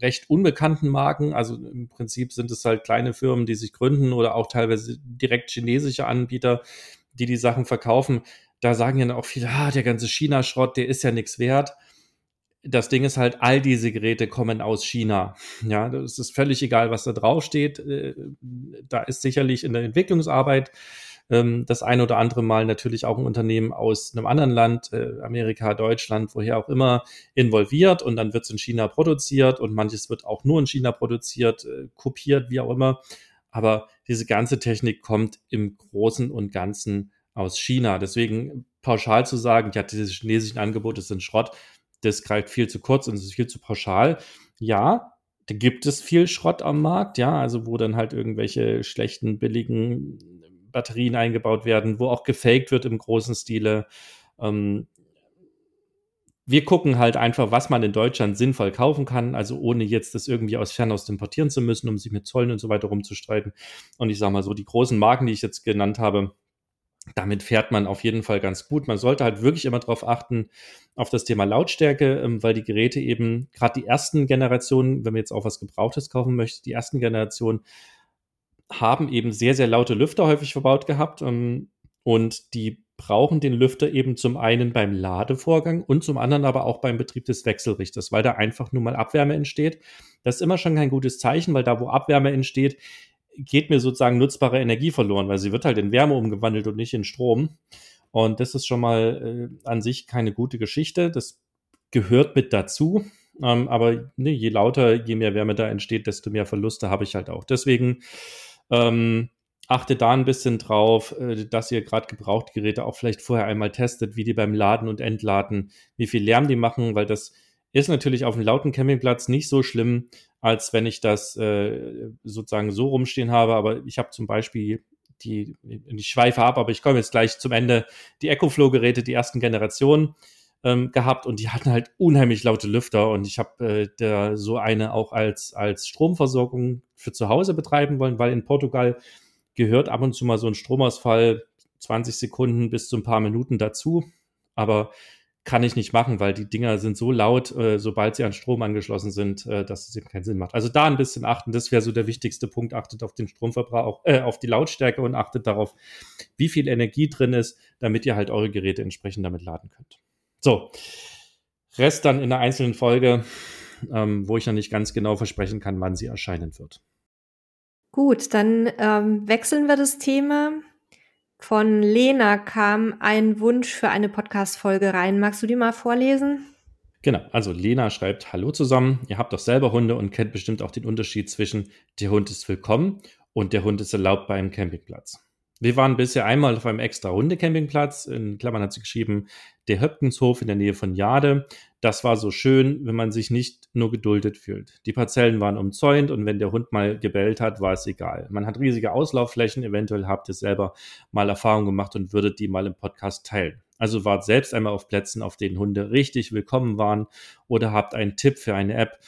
recht unbekannten Marken. Also im Prinzip sind es halt kleine Firmen, die sich gründen oder auch teilweise direkt chinesische Anbieter, die die Sachen verkaufen da sagen ja auch viele, ah, der ganze China-Schrott, der ist ja nichts wert. Das Ding ist halt, all diese Geräte kommen aus China. Ja, es ist völlig egal, was da draufsteht. Äh, da ist sicherlich in der Entwicklungsarbeit ähm, das ein oder andere Mal natürlich auch ein Unternehmen aus einem anderen Land, äh, Amerika, Deutschland, woher auch immer, involviert und dann wird es in China produziert und manches wird auch nur in China produziert, äh, kopiert, wie auch immer. Aber diese ganze Technik kommt im Großen und Ganzen aus China. Deswegen pauschal zu sagen, ja, diese chinesischen Angebote sind Schrott, das greift viel zu kurz und es ist viel zu pauschal. Ja, da gibt es viel Schrott am Markt, ja, also wo dann halt irgendwelche schlechten, billigen Batterien eingebaut werden, wo auch gefaked wird im großen Stile. Ähm, wir gucken halt einfach, was man in Deutschland sinnvoll kaufen kann, also ohne jetzt das irgendwie aus Fernost importieren zu müssen, um sich mit Zollen und so weiter rumzustreiten. Und ich sage mal so, die großen Marken, die ich jetzt genannt habe, damit fährt man auf jeden Fall ganz gut. Man sollte halt wirklich immer darauf achten, auf das Thema Lautstärke, ähm, weil die Geräte eben, gerade die ersten Generationen, wenn man jetzt auch was Gebrauchtes kaufen möchte, die ersten Generationen haben eben sehr, sehr laute Lüfter häufig verbaut gehabt ähm, und die brauchen den Lüfter eben zum einen beim Ladevorgang und zum anderen aber auch beim Betrieb des Wechselrichters, weil da einfach nur mal Abwärme entsteht. Das ist immer schon kein gutes Zeichen, weil da, wo Abwärme entsteht, geht mir sozusagen nutzbare Energie verloren, weil sie wird halt in Wärme umgewandelt und nicht in Strom. Und das ist schon mal äh, an sich keine gute Geschichte. Das gehört mit dazu. Ähm, aber ne, je lauter, je mehr Wärme da entsteht, desto mehr Verluste habe ich halt auch. Deswegen ähm, achtet da ein bisschen drauf, äh, dass ihr gerade gebrauchte Geräte auch vielleicht vorher einmal testet, wie die beim Laden und Entladen, wie viel Lärm die machen, weil das ist natürlich auf einem lauten Campingplatz nicht so schlimm, als wenn ich das äh, sozusagen so rumstehen habe. Aber ich habe zum Beispiel die, die Schweife ab, aber ich komme jetzt gleich zum Ende, die EcoFlow-Geräte, die ersten Generationen ähm, gehabt und die hatten halt unheimlich laute Lüfter und ich habe äh, so eine auch als, als Stromversorgung für zu Hause betreiben wollen, weil in Portugal gehört ab und zu mal so ein Stromausfall 20 Sekunden bis zu ein paar Minuten dazu. Aber kann ich nicht machen, weil die Dinger sind so laut, äh, sobald sie an Strom angeschlossen sind, äh, dass es eben keinen Sinn macht. Also da ein bisschen achten, das wäre so der wichtigste Punkt. Achtet auf den Stromverbrauch, äh, auf die Lautstärke und achtet darauf, wie viel Energie drin ist, damit ihr halt eure Geräte entsprechend damit laden könnt. So, Rest dann in einer einzelnen Folge, ähm, wo ich noch nicht ganz genau versprechen kann, wann sie erscheinen wird. Gut, dann ähm, wechseln wir das Thema. Von Lena kam ein Wunsch für eine Podcast-Folge rein. Magst du die mal vorlesen? Genau, also Lena schreibt, hallo zusammen, ihr habt doch selber Hunde und kennt bestimmt auch den Unterschied zwischen der Hund ist willkommen und der Hund ist erlaubt bei einem Campingplatz. Wir waren bisher einmal auf einem extra Hundecampingplatz. In Klammern hat sie geschrieben, der Höpkenshof in der Nähe von Jade. Das war so schön, wenn man sich nicht nur geduldet fühlt. Die Parzellen waren umzäunt und wenn der Hund mal gebellt hat, war es egal. Man hat riesige Auslaufflächen. Eventuell habt ihr selber mal Erfahrung gemacht und würdet die mal im Podcast teilen. Also wart selbst einmal auf Plätzen, auf denen Hunde richtig willkommen waren oder habt einen Tipp für eine App.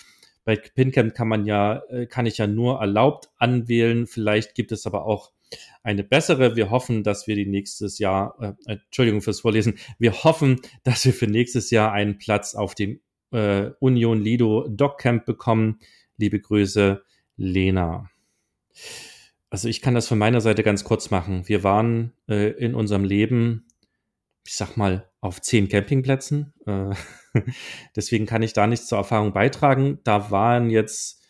Bei PinCamp kann man ja, äh, kann ich ja nur erlaubt anwählen. Vielleicht gibt es aber auch eine bessere. Wir hoffen, dass wir die nächstes Jahr, äh, Entschuldigung fürs Vorlesen, wir hoffen, dass wir für nächstes Jahr einen Platz auf dem äh, Union Lido Dog Camp bekommen. Liebe Grüße, Lena. Also ich kann das von meiner Seite ganz kurz machen. Wir waren äh, in unserem Leben, ich sag mal, auf zehn Campingplätzen. Äh, [LAUGHS] [LAUGHS] deswegen kann ich da nichts zur Erfahrung beitragen. Da waren jetzt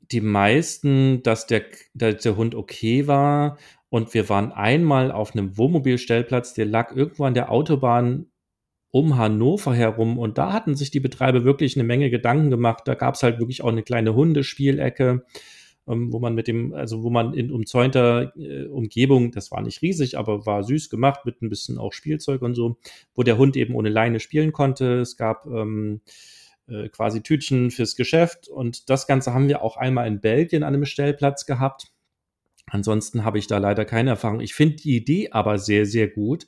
die meisten, dass der, dass der Hund okay war. Und wir waren einmal auf einem Wohnmobilstellplatz, der lag irgendwo an der Autobahn um Hannover herum. Und da hatten sich die Betreiber wirklich eine Menge Gedanken gemacht. Da gab es halt wirklich auch eine kleine Hundespielecke, ähm, wo man mit dem, also wo man in umzäunter äh, Umgebung, das war nicht riesig, aber war süß gemacht, mit ein bisschen auch Spielzeug und so, wo der Hund eben ohne Leine spielen konnte. Es gab ähm, äh, quasi Tütchen fürs Geschäft. Und das Ganze haben wir auch einmal in Belgien an einem Stellplatz gehabt. Ansonsten habe ich da leider keine Erfahrung. Ich finde die Idee aber sehr, sehr gut.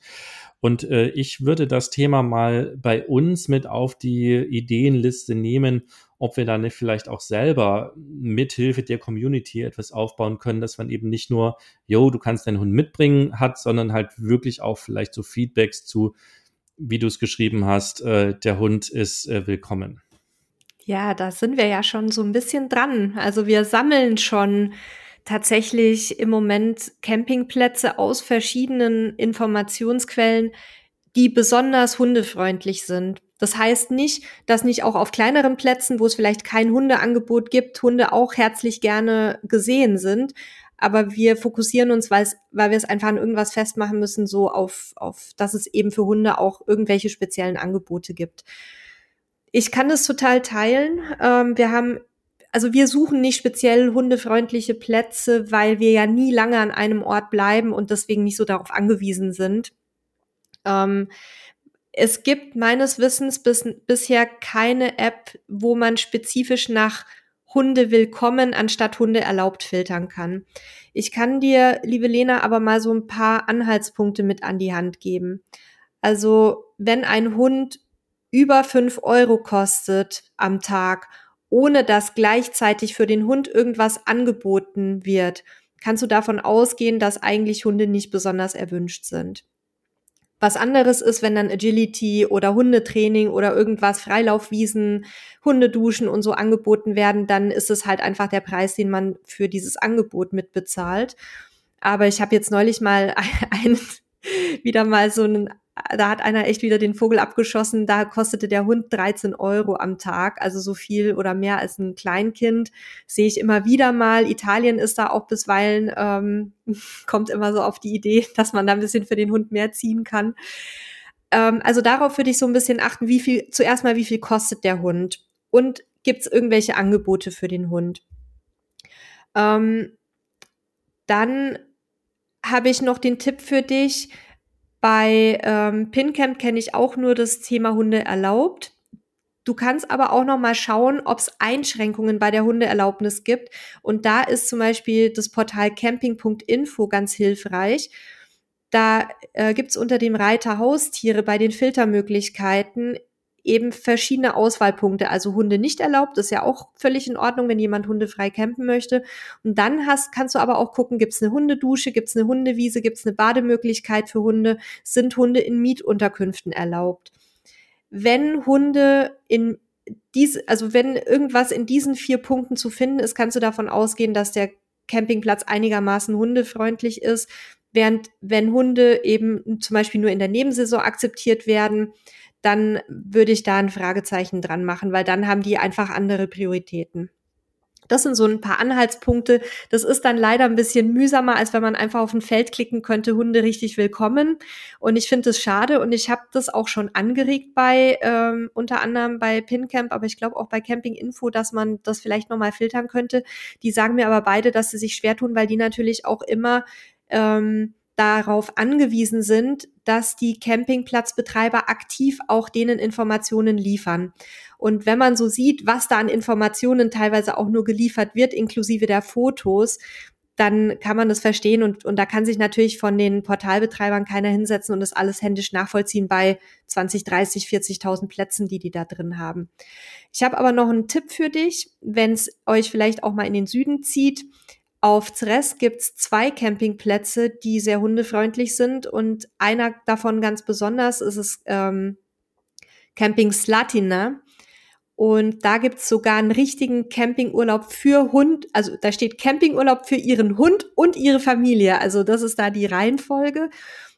Und äh, ich würde das Thema mal bei uns mit auf die Ideenliste nehmen, ob wir da nicht vielleicht auch selber mithilfe der Community etwas aufbauen können, dass man eben nicht nur, yo, du kannst deinen Hund mitbringen hat, sondern halt wirklich auch vielleicht so Feedbacks zu, wie du es geschrieben hast, äh, der Hund ist äh, willkommen. Ja, da sind wir ja schon so ein bisschen dran. Also wir sammeln schon tatsächlich im Moment Campingplätze aus verschiedenen Informationsquellen, die besonders hundefreundlich sind. Das heißt nicht, dass nicht auch auf kleineren Plätzen, wo es vielleicht kein Hundeangebot gibt, Hunde auch herzlich gerne gesehen sind. Aber wir fokussieren uns, weil wir es einfach an irgendwas festmachen müssen, so auf, auf, dass es eben für Hunde auch irgendwelche speziellen Angebote gibt. Ich kann das total teilen. Ähm, wir haben, also wir suchen nicht speziell hundefreundliche Plätze, weil wir ja nie lange an einem Ort bleiben und deswegen nicht so darauf angewiesen sind. Ähm, es gibt meines Wissens bis, bisher keine App, wo man spezifisch nach Hunde willkommen anstatt Hunde erlaubt filtern kann. Ich kann dir, liebe Lena, aber mal so ein paar Anhaltspunkte mit an die Hand geben. Also, wenn ein Hund über fünf Euro kostet am Tag, ohne dass gleichzeitig für den Hund irgendwas angeboten wird, kannst du davon ausgehen, dass eigentlich Hunde nicht besonders erwünscht sind. Was anderes ist, wenn dann Agility oder Hundetraining oder irgendwas, Freilaufwiesen, Hundeduschen und so angeboten werden, dann ist es halt einfach der Preis, den man für dieses Angebot mitbezahlt. Aber ich habe jetzt neulich mal [LAUGHS] einen, wieder mal so einen da hat einer echt wieder den Vogel abgeschossen. Da kostete der Hund 13 Euro am Tag, also so viel oder mehr als ein Kleinkind. Sehe ich immer wieder mal. Italien ist da auch bisweilen, ähm, [LAUGHS] kommt immer so auf die Idee, dass man da ein bisschen für den Hund mehr ziehen kann. Ähm, also darauf würde ich so ein bisschen achten, wie viel, zuerst mal, wie viel kostet der Hund? Und gibt es irgendwelche Angebote für den Hund? Ähm, dann habe ich noch den Tipp für dich, bei ähm, PinCamp kenne ich auch nur das Thema Hunde erlaubt. Du kannst aber auch noch mal schauen, ob es Einschränkungen bei der Hundeerlaubnis gibt. Und da ist zum Beispiel das Portal camping.info ganz hilfreich. Da äh, gibt es unter dem Reiter Haustiere bei den Filtermöglichkeiten eben verschiedene Auswahlpunkte. Also Hunde nicht erlaubt, ist ja auch völlig in Ordnung, wenn jemand hundefrei campen möchte. Und dann hast, kannst du aber auch gucken, gibt es eine Hundedusche, gibt es eine Hundewiese, gibt es eine Bademöglichkeit für Hunde, sind Hunde in Mietunterkünften erlaubt. wenn Hunde in diese, also wenn irgendwas in diesen vier Punkten zu finden ist, kannst du davon ausgehen, dass der Campingplatz einigermaßen hundefreundlich ist. Während wenn Hunde eben zum Beispiel nur in der Nebensaison akzeptiert werden, dann würde ich da ein Fragezeichen dran machen, weil dann haben die einfach andere Prioritäten. Das sind so ein paar Anhaltspunkte. Das ist dann leider ein bisschen mühsamer, als wenn man einfach auf ein Feld klicken könnte, Hunde richtig willkommen. Und ich finde das schade und ich habe das auch schon angeregt bei ähm, unter anderem bei PinCamp, aber ich glaube auch bei Camping Info, dass man das vielleicht nochmal filtern könnte. Die sagen mir aber beide, dass sie sich schwer tun, weil die natürlich auch immer ähm, darauf angewiesen sind, dass die Campingplatzbetreiber aktiv auch denen Informationen liefern. Und wenn man so sieht, was da an Informationen teilweise auch nur geliefert wird, inklusive der Fotos, dann kann man das verstehen und, und da kann sich natürlich von den Portalbetreibern keiner hinsetzen und das alles händisch nachvollziehen bei 20, 30, 40.000 Plätzen, die die da drin haben. Ich habe aber noch einen Tipp für dich, wenn es euch vielleicht auch mal in den Süden zieht. Auf Zres gibt's zwei Campingplätze, die sehr hundefreundlich sind und einer davon ganz besonders ist es ähm, Camping Slatina. Und da gibt's sogar einen richtigen Campingurlaub für Hund. Also da steht Campingurlaub für ihren Hund und ihre Familie. Also das ist da die Reihenfolge.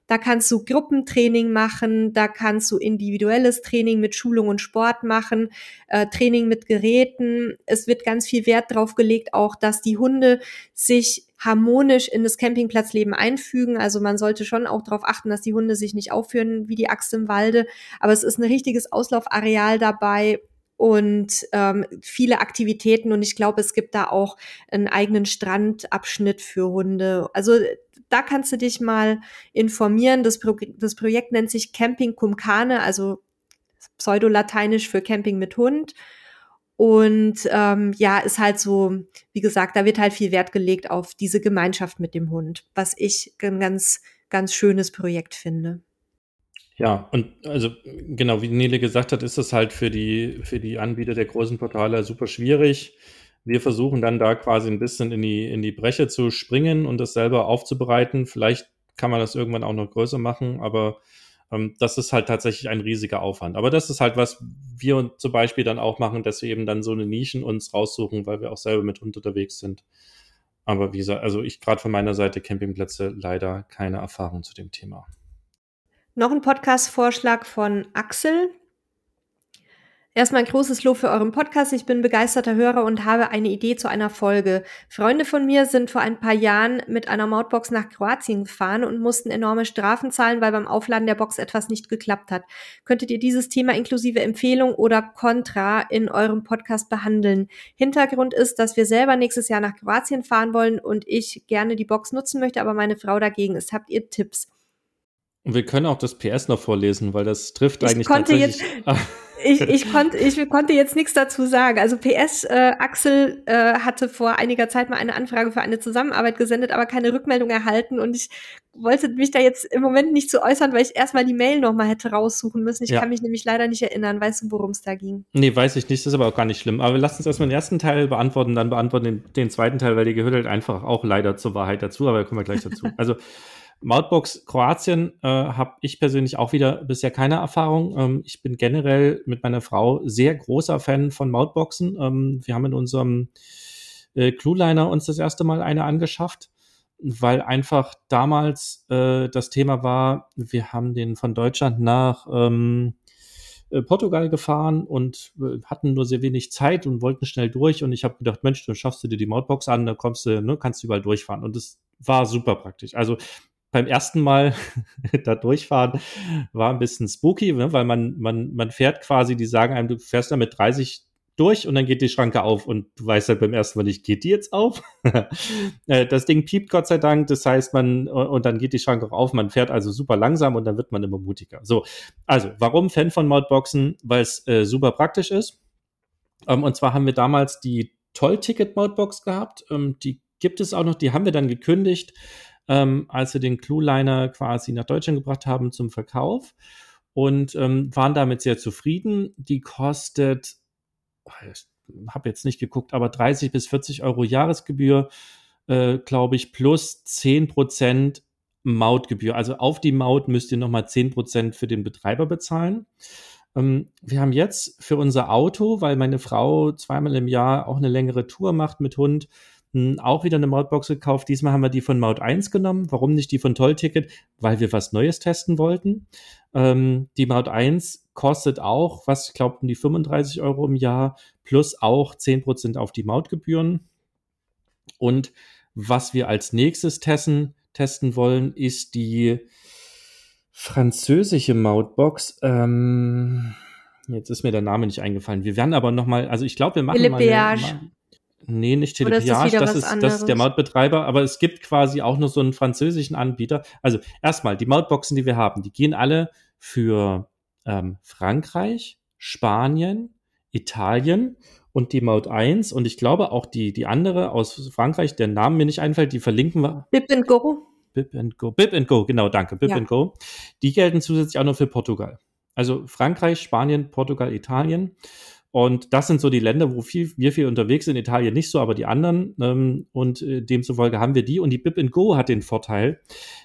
Da kannst du Gruppentraining machen, da kannst du individuelles Training mit Schulung und Sport machen, äh, Training mit Geräten. Es wird ganz viel Wert drauf gelegt, auch dass die Hunde sich harmonisch in das Campingplatzleben einfügen. Also man sollte schon auch darauf achten, dass die Hunde sich nicht aufführen wie die Axt im Walde. Aber es ist ein richtiges Auslaufareal dabei und ähm, viele Aktivitäten und ich glaube, es gibt da auch einen eigenen Strandabschnitt für Hunde. Also da kannst du dich mal informieren. Das, Pro das Projekt nennt sich Camping Kumkane, also pseudolateinisch für Camping mit Hund. Und ähm, ja, ist halt so, wie gesagt, da wird halt viel Wert gelegt auf diese Gemeinschaft mit dem Hund, was ich ein ganz, ganz schönes Projekt finde. Ja, und also genau, wie Nele gesagt hat, ist das halt für die, für die Anbieter der großen Portale super schwierig. Wir versuchen dann da quasi ein bisschen in die, in die Breche zu springen und das selber aufzubereiten. Vielleicht kann man das irgendwann auch noch größer machen, aber ähm, das ist halt tatsächlich ein riesiger Aufwand. Aber das ist halt, was wir zum Beispiel dann auch machen, dass wir eben dann so eine Nischen uns raussuchen, weil wir auch selber mit unterwegs sind. Aber wie gesagt, also ich gerade von meiner Seite Campingplätze leider keine Erfahrung zu dem Thema. Noch ein Podcast-Vorschlag von Axel. Erstmal ein großes Lob für euren Podcast. Ich bin begeisterter Hörer und habe eine Idee zu einer Folge. Freunde von mir sind vor ein paar Jahren mit einer Mautbox nach Kroatien gefahren und mussten enorme Strafen zahlen, weil beim Aufladen der Box etwas nicht geklappt hat. Könntet ihr dieses Thema inklusive Empfehlung oder Kontra in eurem Podcast behandeln? Hintergrund ist, dass wir selber nächstes Jahr nach Kroatien fahren wollen und ich gerne die Box nutzen möchte, aber meine Frau dagegen ist. Habt ihr Tipps? Und wir können auch das PS noch vorlesen, weil das trifft ich eigentlich konnte tatsächlich. Jetzt, [LAUGHS] ich, ich, konnte, ich konnte jetzt nichts dazu sagen. Also PS, äh, Axel äh, hatte vor einiger Zeit mal eine Anfrage für eine Zusammenarbeit gesendet, aber keine Rückmeldung erhalten. Und ich wollte mich da jetzt im Moment nicht zu äußern, weil ich erstmal die Mail nochmal hätte raussuchen müssen. Ich ja. kann mich nämlich leider nicht erinnern. Weißt du, worum es da ging? Nee, weiß ich nicht. Das ist aber auch gar nicht schlimm. Aber lassen uns erstmal den ersten Teil beantworten, dann beantworten den, den zweiten Teil, weil die gehört halt einfach auch leider zur Wahrheit dazu. Aber da kommen wir gleich dazu. [LAUGHS] Also Mautbox Kroatien äh, habe ich persönlich auch wieder bisher keine Erfahrung. Ähm, ich bin generell mit meiner Frau sehr großer Fan von Mautboxen. Ähm, wir haben in unserem äh, Clueliner uns das erste Mal eine angeschafft, weil einfach damals äh, das Thema war, wir haben den von Deutschland nach ähm, äh, Portugal gefahren und äh, hatten nur sehr wenig Zeit und wollten schnell durch. Und ich habe gedacht, Mensch, dann schaffst du dir die Mautbox an, da kommst du, ne, kannst du überall durchfahren. Und das war super praktisch. Also beim ersten Mal [LAUGHS] da durchfahren war ein bisschen spooky, ne? weil man, man, man fährt quasi, die sagen einem, du fährst da mit 30 durch und dann geht die Schranke auf und du weißt halt beim ersten Mal nicht, geht die jetzt auf? [LAUGHS] Äh, das Ding piept Gott sei Dank, das heißt man, und dann geht die Schranke auch auf, man fährt also super langsam und dann wird man immer mutiger. So, also, warum Fan von Mautboxen? Weil es äh, super praktisch ist. Ähm, und zwar haben wir damals die Toll-Ticket-Mautbox gehabt, ähm, die gibt es auch noch, die haben wir dann gekündigt ähm, als wir den Clue-Liner quasi nach Deutschland gebracht haben zum Verkauf und ähm, waren damit sehr zufrieden. Die kostet, ich habe jetzt nicht geguckt, aber 30 bis 40 Euro Jahresgebühr, äh, glaube ich, plus 10 Prozent Mautgebühr. Also auf die Maut müsst ihr nochmal 10 Prozent für den Betreiber bezahlen. Ähm, wir haben jetzt für unser Auto, weil meine Frau zweimal im Jahr auch eine längere Tour macht mit Hund, auch wieder eine Mautbox gekauft. Diesmal haben wir die von Maut 1 genommen. Warum nicht die von Tollticket? Weil wir was Neues testen wollten. Ähm, die Maut 1 kostet auch, was ich glaube, um die 35 Euro im Jahr plus auch 10% auf die Mautgebühren. Und was wir als nächstes testen, testen wollen, ist die französische Mautbox. Ähm, jetzt ist mir der Name nicht eingefallen. Wir werden aber noch mal, also ich glaube, wir machen Philipp mal, eine, Nee, nicht Telepiage, das, das, ist, das ist der Mautbetreiber, aber es gibt quasi auch noch so einen französischen Anbieter. Also erstmal, die Mautboxen, die wir haben, die gehen alle für ähm, Frankreich, Spanien, Italien und die Maut 1 und ich glaube auch die, die andere aus Frankreich, der Name mir nicht einfällt, die verlinken wir. Bip and Go. Bip and Go. Bip and Go, genau, danke. Bip ja. and Go. Die gelten zusätzlich auch noch für Portugal. Also Frankreich, Spanien, Portugal, Italien. Und das sind so die Länder, wo viel, wir viel unterwegs sind. Italien nicht so, aber die anderen. Ähm, und äh, demzufolge haben wir die. Und die Bip Go hat den Vorteil,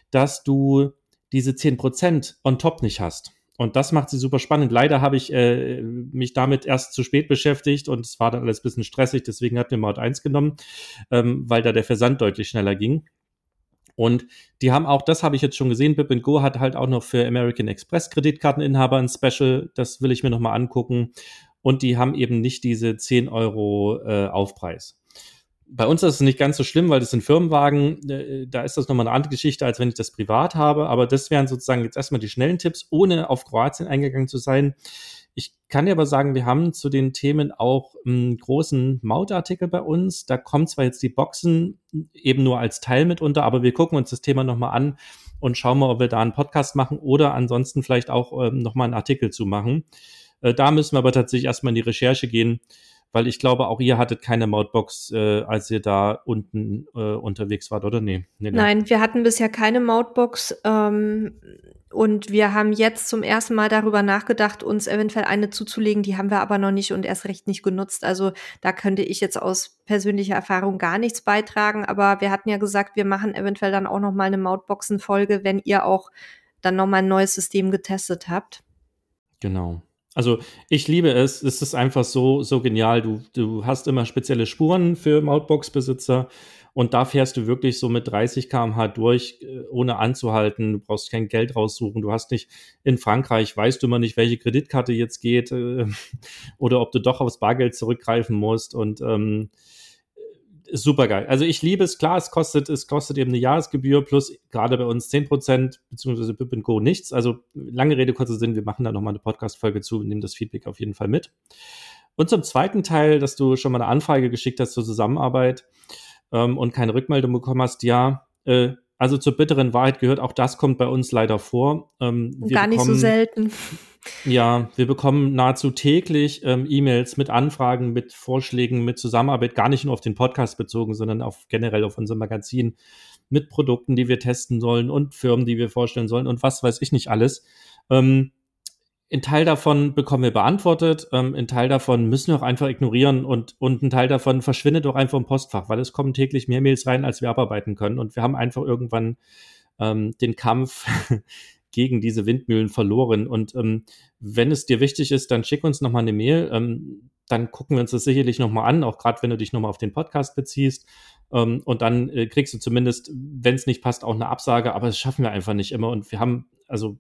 dass du diese 10% on top nicht hast. Und das macht sie super spannend. Leider habe ich äh, mich damit erst zu spät beschäftigt und es war dann alles ein bisschen stressig. Deswegen hat mir Maut 1 genommen, ähm, weil da der Versand deutlich schneller ging. Und die haben auch, das habe ich jetzt schon gesehen, Bip Go hat halt auch noch für American Express Kreditkarteninhaber ein Special. Das will ich mir nochmal angucken. Und die haben eben nicht diese 10 Euro äh, Aufpreis bei uns ist es nicht ganz so schlimm, weil das sind Firmenwagen. Äh, da ist das nochmal eine andere Geschichte, als wenn ich das privat habe. Aber das wären sozusagen jetzt erstmal die schnellen Tipps, ohne auf Kroatien eingegangen zu sein. Ich kann dir aber sagen, wir haben zu den Themen auch einen großen Mautartikel bei uns. Da kommen zwar jetzt die Boxen eben nur als Teil mit unter, aber wir gucken uns das Thema nochmal an und schauen mal, ob wir da einen Podcast machen oder ansonsten vielleicht auch ähm, nochmal einen Artikel zu machen. Äh, da müssen wir aber tatsächlich erstmal in die Recherche gehen weil ich glaube, auch ihr hattet keine Mautbox, äh, als ihr da unten äh, unterwegs wart, oder? Nee, nee, nee. Nein, wir hatten bisher keine Mautbox ähm, und wir haben jetzt zum ersten Mal darüber nachgedacht, uns eventuell eine zuzulegen. Die haben wir aber noch nicht und erst recht nicht genutzt. Also da könnte ich jetzt aus persönlicher Erfahrung gar nichts beitragen. Aber wir hatten ja gesagt, wir machen eventuell dann auch noch mal eine Mautboxen-Folge, wenn ihr auch dann noch mal ein neues System getestet habt. Genau. Also ich liebe es. Es ist einfach so, so genial. Du, du hast immer spezielle Spuren für Mautbox-Besitzer und da fährst du wirklich so mit 30 km/h durch, äh, ohne anzuhalten. Du brauchst kein Geld raussuchen. Du hast nicht in Frankreich, weißt du immer nicht, welche Kreditkarte jetzt geht äh, [LAUGHS] oder ob du doch aufs Bargeld zurückgreifen musst. Und ähm, super geil. Also ich liebe es, klar, es kostet, es kostet eben eine Jahresgebühr plus gerade bei uns 10 Prozent, beziehungsweise Bip Co. nichts. Also lange Rede, kurzer Sinn, wir machen da nochmal eine Podcast-Folge zu und nehmen das Feedback auf jeden Fall mit. Und zum zweiten Teil, dass du schon mal eine Anfrage geschickt hast zur Zusammenarbeit ähm, und keine Rückmeldung bekommen hast, ja, äh, also zur bitteren Wahrheit gehört, auch das kommt bei uns leider vor. Ähm, Gar nicht bekommen, so selten. Ja, wir bekommen nahezu täglich ähm, E-Mails mit Anfragen, mit Vorschlägen, mit Zusammenarbeit, gar nicht nur auf den Podcast bezogen, sondern auf generell auf unser Magazin, mit Produkten, die wir testen sollen und Firmen, die wir vorstellen sollen und was weiß ich nicht alles. Ähm, ein Teil davon bekommen wir beantwortet, ähm, ein Teil davon müssen wir auch einfach ignorieren und, und ein Teil davon verschwindet auch einfach im Postfach, weil es kommen täglich mehr Mails rein, als wir abarbeiten können. Und wir haben einfach irgendwann ähm, den Kampf [LAUGHS] gegen diese Windmühlen verloren. Und ähm, wenn es dir wichtig ist, dann schick uns nochmal eine Mail. Ähm, dann gucken wir uns das sicherlich nochmal an, auch gerade wenn du dich nochmal auf den Podcast beziehst. Ähm, und dann äh, kriegst du zumindest, wenn es nicht passt, auch eine Absage. Aber das schaffen wir einfach nicht immer. Und wir haben, also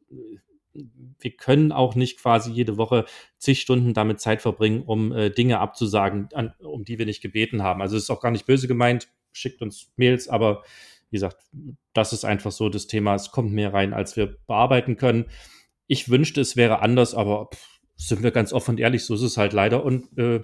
wir können auch nicht quasi jede Woche zig Stunden damit Zeit verbringen, um äh, Dinge abzusagen, an, um die wir nicht gebeten haben. Also es ist auch gar nicht böse gemeint, schickt uns Mails, aber wie gesagt, das ist einfach so das Thema. Es kommt mehr rein, als wir bearbeiten können. Ich wünschte, es wäre anders, aber pff, sind wir ganz offen und ehrlich, so ist es halt leider. Und äh,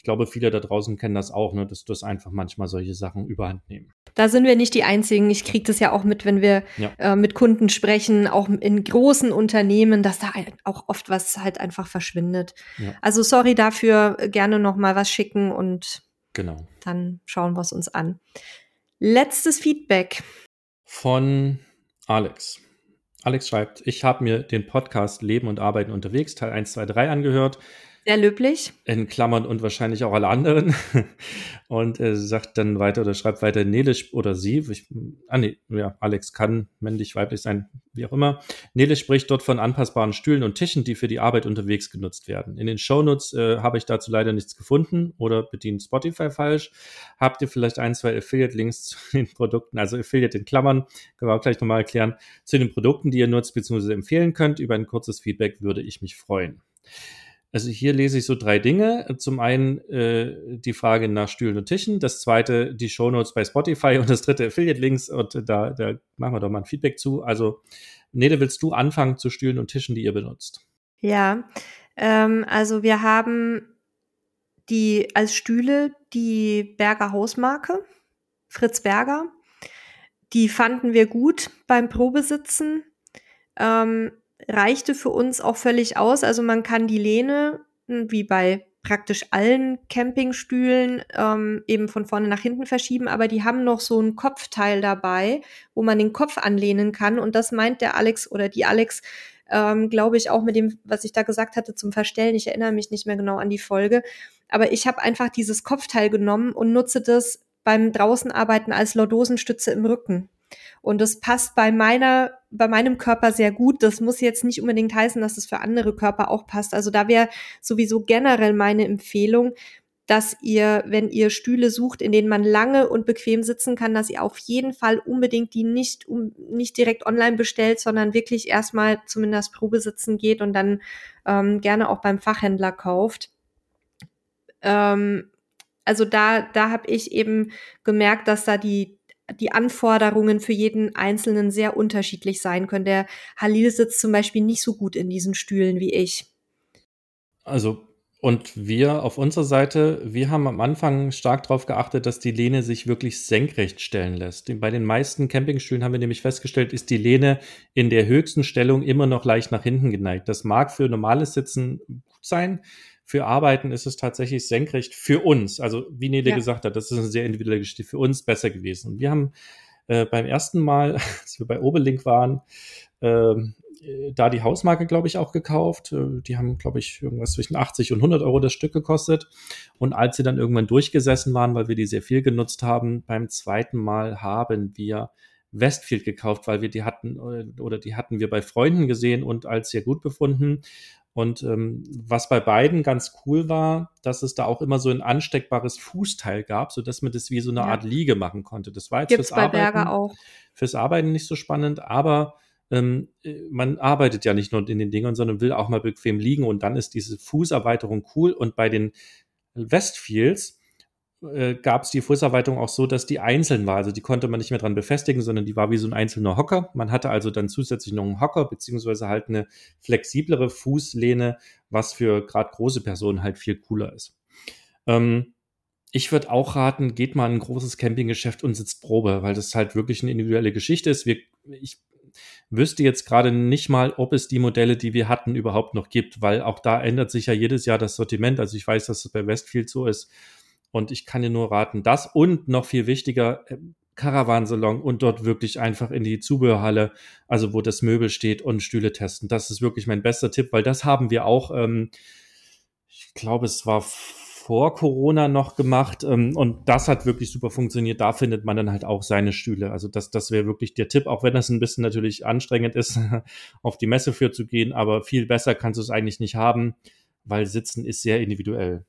ich glaube, viele da draußen kennen das auch, ne, dass das einfach manchmal solche Sachen überhand nehmen. Da sind wir nicht die Einzigen. Ich kriege das ja auch mit, wenn wir ja. äh, mit Kunden sprechen, auch in großen Unternehmen, dass da auch oft was halt einfach verschwindet. Ja. Also sorry dafür, gerne noch mal was schicken und genau. dann schauen wir es uns an. Letztes Feedback. Von Alex. Alex schreibt, ich habe mir den Podcast Leben und Arbeiten unterwegs, Teil 1, 2, 3 angehört. Sehr löblich. In Klammern und wahrscheinlich auch alle anderen. [LAUGHS] Und äh, sagt dann weiter oder schreibt weiter, Nele oder sie, ich, ah nee, ja, Alex kann männlich, weiblich sein, wie auch immer. Nele spricht dort von anpassbaren Stühlen und Tischen, die für die Arbeit unterwegs genutzt werden. In den Shownotes äh, habe ich dazu leider nichts gefunden oder bedient Spotify falsch. Habt ihr vielleicht ein, zwei Affiliate-Links zu den Produkten, also Affiliate in Klammern, können wir auch gleich nochmal erklären, zu den Produkten, die ihr nutzt bzw. empfehlen könnt. Über ein kurzes Feedback würde ich mich freuen. Also hier lese ich so drei Dinge. Zum einen äh, die Frage nach Stühlen und Tischen, das zweite die Shownotes bei Spotify und das dritte Affiliate-Links und da, da machen wir doch mal ein Feedback zu. Also Nede, willst du anfangen zu Stühlen und Tischen, die ihr benutzt? Ja, ähm, also wir haben die als Stühle die Berger Hausmarke, Fritz Berger. Die fanden wir gut beim Probesitzen. Ähm, reichte für uns auch völlig aus. Also man kann die Lehne, hm, wie bei praktisch allen Campingstühlen, ähm, eben von vorne nach hinten verschieben, aber die haben noch so ein Kopfteil dabei, wo man den Kopf anlehnen kann. Und das meint der Alex oder die Alex, ähm, glaube ich, auch mit dem, was ich da gesagt hatte zum Verstellen. Ich erinnere mich nicht mehr genau an die Folge. Aber ich habe einfach dieses Kopfteil genommen und nutze das beim Draußenarbeiten als Lordosenstütze im Rücken. Und das passt bei meiner, bei meinem Körper sehr gut. Das muss jetzt nicht unbedingt heißen, dass es für andere Körper auch passt. Also da wäre sowieso generell meine Empfehlung, dass ihr, wenn ihr Stühle sucht, in denen man lange und bequem sitzen kann, dass ihr auf jeden Fall unbedingt die nicht, um, nicht direkt online bestellt, sondern wirklich erstmal zumindest Probesitzen geht und dann ähm, gerne auch beim Fachhändler kauft. Ähm, also da, da habe ich eben gemerkt, dass da die, die Anforderungen für jeden Einzelnen sehr unterschiedlich sein können. Der Halil sitzt zum Beispiel nicht so gut in diesen Stühlen wie ich. Also, und wir auf unserer Seite, wir haben am Anfang stark darauf geachtet, dass die Lehne sich wirklich senkrecht stellen lässt. Bei den meisten Campingstühlen haben wir nämlich festgestellt, ist die Lehne in der höchsten Stellung immer noch leicht nach hinten geneigt. Das mag für normales Sitzen gut sein, für Arbeiten ist es tatsächlich senkrecht für uns. Also wie Nele ja. gesagt hat, das ist eine sehr individuelle Geschichte für uns besser gewesen. Und wir haben äh, beim ersten Mal, [LAUGHS] als wir bei Oberlink waren, ähm, äh, da die Hausmarke, glaube ich, auch gekauft. Äh, die haben, glaube ich, irgendwas zwischen 80 und 100 Euro das Stück gekostet. Und als sie dann irgendwann durchgesessen waren, weil wir die sehr viel genutzt haben, beim zweiten Mal haben wir Westfield gekauft, weil wir die hatten äh, oder die hatten wir bei Freunden gesehen und als sehr gut befunden. Und ähm, was bei beiden ganz cool war, dass es da auch immer so ein ansteckbares Fußteil gab, so dass man das wie so eine ja. Art Liege machen konnte. Das war jetzt Gibt's fürs bei Arbeiten, Berger auch. fürs Arbeiten nicht so spannend, aber ähm, man arbeitet ja nicht nur in den Dingern, sondern will auch mal bequem liegen und dann ist diese Fußerweiterung cool. Und bei den Westfields äh, gab es die Fußerweiterung auch so, dass die einzeln war. Also die konnte man nicht mehr dran befestigen, sondern die war wie so ein einzelner Hocker. Man hatte also dann zusätzlich noch einen Hocker, beziehungsweise halt eine flexiblere Fußlehne, was für gerade große Personen halt viel cooler ist. Ähm, ich würde auch raten, geht mal in ein großes Campinggeschäft und sitzt Probe, weil das halt wirklich eine individuelle Geschichte ist. Wir, ich wüsste jetzt gerade nicht mal, ob es die Modelle, die wir hatten, überhaupt noch gibt, weil auch da ändert sich ja jedes Jahr das Sortiment. Also ich weiß, dass es bei Westfield so ist und ich kann dir nur raten, das und noch viel wichtiger, Caravansalon äh, und dort wirklich einfach in die Zubehörhalle, also wo das Möbel steht und Stühle testen. Das ist wirklich mein bester Tipp, weil das haben wir auch, ähm, ich glaube, es war vor Corona noch gemacht ähm, und das hat wirklich super funktioniert. Da findet man dann halt auch seine Stühle. Also das, das wäre wirklich der Tipp, auch wenn das ein bisschen natürlich anstrengend ist, [LAUGHS] auf die Messe für zu gehen, aber viel besser kannst du es eigentlich nicht haben, weil Sitzen ist sehr individuell.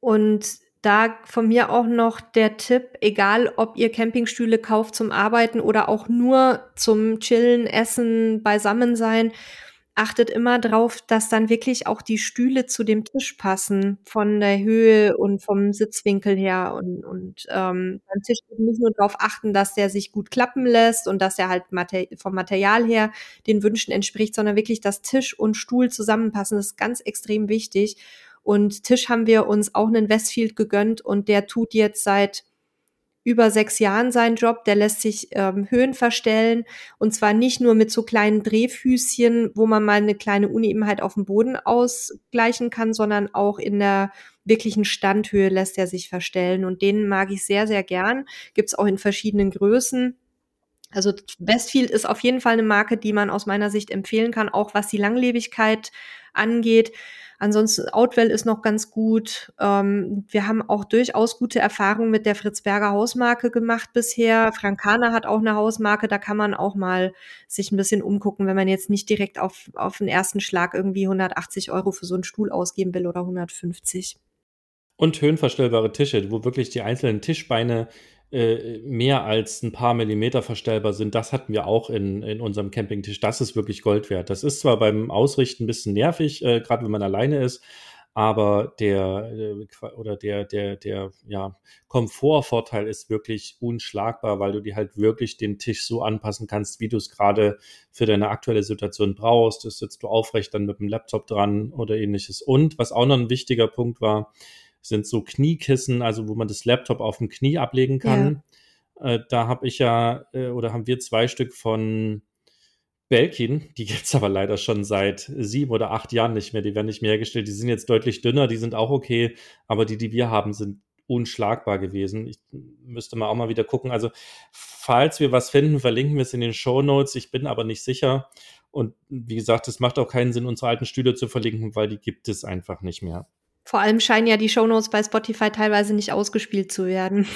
Und da von mir auch noch der Tipp, egal ob ihr Campingstühle kauft zum Arbeiten oder auch nur zum Chillen, Essen, Beisammensein, achtet immer drauf, dass dann wirklich auch die Stühle zu dem Tisch passen, von der Höhe und vom Sitzwinkel her und, und ähm, beim Tisch nicht nur darauf achten, dass der sich gut klappen lässt und dass er halt Mater vom Material her den Wünschen entspricht, sondern wirklich, dass Tisch und Stuhl zusammenpassen. Das ist ganz extrem wichtig. Und Tisch haben wir uns auch einen Westfield gegönnt und der tut jetzt seit über sechs Jahren seinen Job. Der lässt sich ähm, Höhen verstellen und zwar nicht nur mit so kleinen Drehfüßchen, wo man mal eine kleine Unebenheit auf dem Boden ausgleichen kann, sondern auch in der wirklichen Standhöhe lässt er sich verstellen und den mag ich sehr, sehr gern. Gibt's auch in verschiedenen Größen. Also Westfield ist auf jeden Fall eine Marke, die man aus meiner Sicht empfehlen kann, auch was die Langlebigkeit angeht. Ansonsten Outwell ist noch ganz gut. Ähm, wir haben auch durchaus gute Erfahrungen mit der Fritzberger Hausmarke gemacht bisher. Frankana hat auch eine Hausmarke, da kann man auch mal sich ein bisschen umgucken, wenn man jetzt nicht direkt auf, auf den ersten Schlag irgendwie 180 Euro für so einen Stuhl ausgeben will oder 150. Und höhenverstellbare Tische, wo wirklich die einzelnen Tischbeine äh, mehr als ein paar Millimeter verstellbar sind, das hatten wir auch in, in unserem Campingtisch. Das ist wirklich Gold wert. Das ist zwar beim Ausrichten ein bisschen nervig, äh, gerade wenn man alleine ist, aber der äh, oder der der der ja Komfortvorteil ist wirklich unschlagbar, weil du dir halt wirklich den Tisch so anpassen kannst, wie du es gerade für deine aktuelle Situation brauchst. Das sitzt du aufrecht dann mit dem Laptop dran oder ähnliches. Und was auch noch ein wichtiger Punkt war, sind so Kniekissen, also wo man das Laptop auf dem Knie ablegen kann. Ja. Äh, da habe ich ja, äh, oder haben wir zwei Stück von Belkin, die gibt es [LAUGHS] aber leider schon seit sieben oder acht Jahren nicht mehr. Die werden nicht mehr hergestellt. Die sind jetzt deutlich dünner, die sind auch okay, aber die, die wir haben, sind unschlagbar gewesen. Ich müsste mal auch mal wieder gucken. Also, falls wir was finden, verlinken wir es in den Show Notes. Ich bin aber nicht sicher. Und wie gesagt, es macht auch keinen Sinn, unsere alten Stühle zu verlinken, weil die gibt es einfach nicht mehr. Vor allem scheinen ja die Shownotes bei Spotify teilweise nicht ausgespielt zu werden.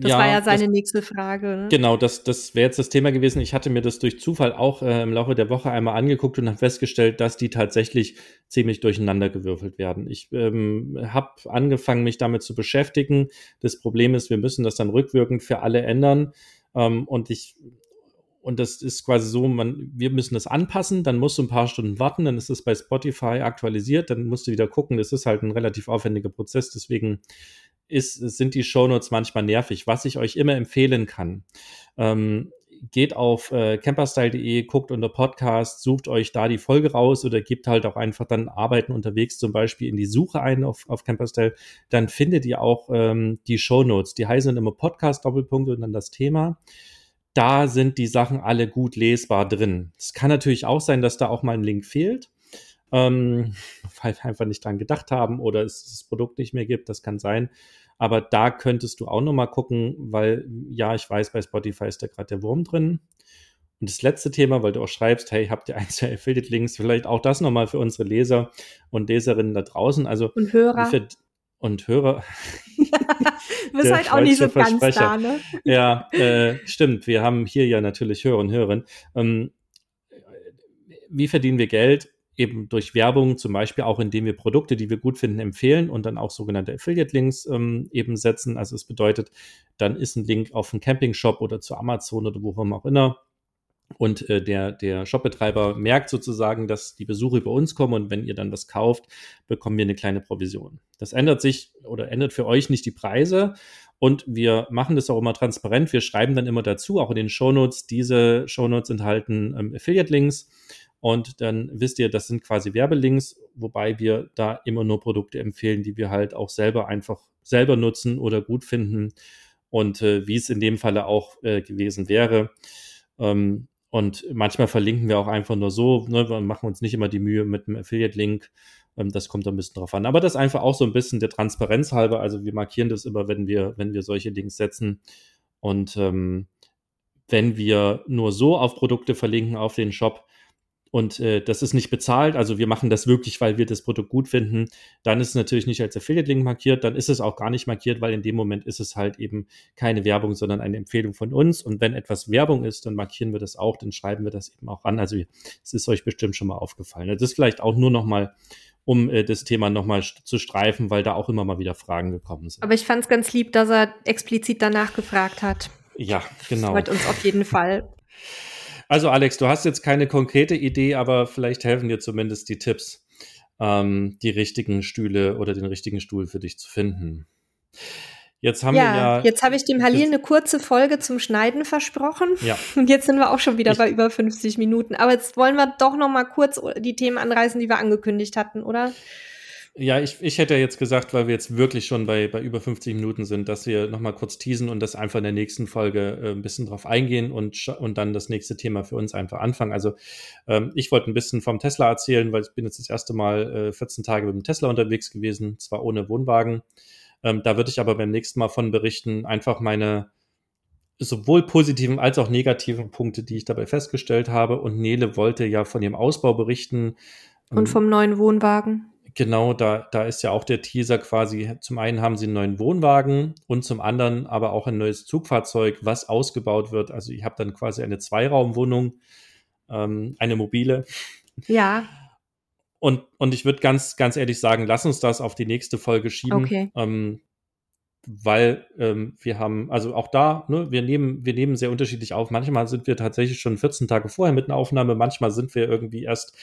Das ja, war ja seine das, nächste Frage. Ne? Genau, das, das wäre jetzt das Thema gewesen. Ich hatte mir das durch Zufall auch äh, im Laufe der Woche einmal angeguckt und habe festgestellt, dass die tatsächlich ziemlich durcheinander gewürfelt werden. Ich ähm, habe angefangen, mich damit zu beschäftigen. Das Problem ist, wir müssen das dann rückwirkend für alle ändern. Ähm, und ich und das ist quasi so, man, wir müssen das anpassen, dann musst du ein paar Stunden warten, dann ist es bei Spotify aktualisiert, dann musst du wieder gucken. Das ist halt ein relativ aufwendiger Prozess, deswegen ist, sind die Shownotes manchmal nervig. Was ich euch immer empfehlen kann, ähm, geht auf äh, camperstyle.de, guckt unter Podcast, sucht euch da die Folge raus oder gebt halt auch einfach dann Arbeiten unterwegs zum Beispiel in die Suche ein auf, auf Camperstyle. Dann findet ihr auch ähm, die Shownotes. Die heißen immer Podcast Doppelpunkt und dann das Thema da sind die Sachen alle gut lesbar drin. Es kann natürlich auch sein, dass da auch mal ein Link fehlt, ähm, [LAUGHS] weil wir einfach nicht dran gedacht haben oder es das Produkt nicht mehr gibt. Das kann sein. Aber da könntest du auch noch mal gucken, weil ja, ich weiß, bei Spotify ist da gerade der Wurm drin. Und das letzte Thema, weil du auch schreibst, hey, habt ihr ein, zwei Affiliate-Links? Vielleicht auch das nochmal für unsere Leser und Leserinnen da draußen. Also und Hörer. Und Hörer. [LAUGHS] [LAUGHS] [LAUGHS] du bist halt auch nicht so ganz da, ne? [LAUGHS] Ja, äh, stimmt. Wir haben hier ja natürlich Hörer und Hörerinnen. Ähm, wie verdienen wir Geld? Eben durch Werbung, zum Beispiel auch indem wir Produkte, die wir gut finden, empfehlen und dann auch sogenannte Affiliate-Links ähm, eben setzen. Also es bedeutet, dann ist ein Link auf einen Camping-Shop oder zu Amazon oder wo auch immer und äh, der, der Shopbetreiber merkt sozusagen, dass die Besucher über uns kommen und wenn ihr dann was kauft, bekommen wir eine kleine Provision. Das ändert sich oder ändert für euch nicht die Preise und wir machen das auch immer transparent. Wir schreiben dann immer dazu, auch in den Shownotes, diese Shownotes enthalten ähm, Affiliate-Links und dann wisst ihr, das sind quasi Werbelinks, wobei wir da immer nur Produkte empfehlen, die wir halt auch selber einfach selber nutzen oder gut finden und äh, wie es in dem Falle auch äh, gewesen wäre. Ähm, und manchmal verlinken wir auch einfach nur so, ne, wir machen uns nicht immer die Mühe mit einem Affiliate-Link. Ähm, das kommt ein bisschen drauf an. Aber das ist einfach auch so ein bisschen der Transparenz halber. Also wir markieren das immer, wenn wir, wenn wir solche Links setzen. Und ähm, wenn wir nur so auf Produkte verlinken auf den Shop, und äh, das ist nicht bezahlt, also wir machen das wirklich, weil wir das Produkt gut finden, dann ist es natürlich nicht als Affiliate-Link markiert, dann ist es auch gar nicht markiert, weil in dem Moment ist es halt eben keine Werbung, sondern eine Empfehlung von uns. Und wenn etwas Werbung ist, dann markieren wir das auch, dann schreiben wir das eben auch an. Also es ist euch bestimmt schon mal aufgefallen. Das ist vielleicht auch nur noch mal um äh, das Thema nochmal zu streifen, weil da auch immer mal wieder Fragen gekommen sind. Aber ich fand es ganz lieb, dass er explizit danach gefragt hat. Ja, genau. Freut uns auf jeden Fall. [LAUGHS] Also Alex, du hast jetzt keine konkrete Idee, aber vielleicht helfen dir zumindest die Tipps, ähm, die richtigen Stühle oder den richtigen Stuhl für dich zu finden. Jetzt haben ja, wir ja. Jetzt habe ich dem Halil eine kurze Folge zum Schneiden versprochen. Ja. [LAUGHS] Und jetzt sind wir auch schon wieder ich, bei über 50 Minuten. Aber jetzt wollen wir doch noch mal kurz die Themen anreißen, die wir angekündigt hatten, oder? Ja, ich, ich hätte jetzt gesagt, weil wir jetzt wirklich schon bei, bei über 50 Minuten sind, dass wir nochmal kurz teasen und das einfach in der nächsten Folge äh, ein bisschen drauf eingehen und, und dann das nächste Thema für uns einfach anfangen. Also ähm, ich wollte ein bisschen vom Tesla erzählen, weil ich bin jetzt das erste Mal äh, 14 Tage mit dem Tesla unterwegs gewesen, zwar ohne Wohnwagen. Ähm, da würde ich aber beim nächsten Mal von berichten, einfach meine sowohl positiven als auch negativen Punkte, die ich dabei festgestellt habe. Und Nele wollte ja von ihrem Ausbau berichten. Und vom neuen Wohnwagen. Genau, da, da ist ja auch der Teaser quasi. Zum einen haben sie einen neuen Wohnwagen und zum anderen aber auch ein neues Zugfahrzeug, was ausgebaut wird. Also ich habe dann quasi eine Zweiraumwohnung, ähm, eine mobile. Ja. Und, und ich würde ganz, ganz ehrlich sagen, lass uns das auf die nächste Folge schieben. Okay. Ähm, weil ähm, wir haben, also auch da, ne, wir nehmen, wir nehmen sehr unterschiedlich auf. Manchmal sind wir tatsächlich schon 14 Tage vorher mit einer Aufnahme, manchmal sind wir irgendwie erst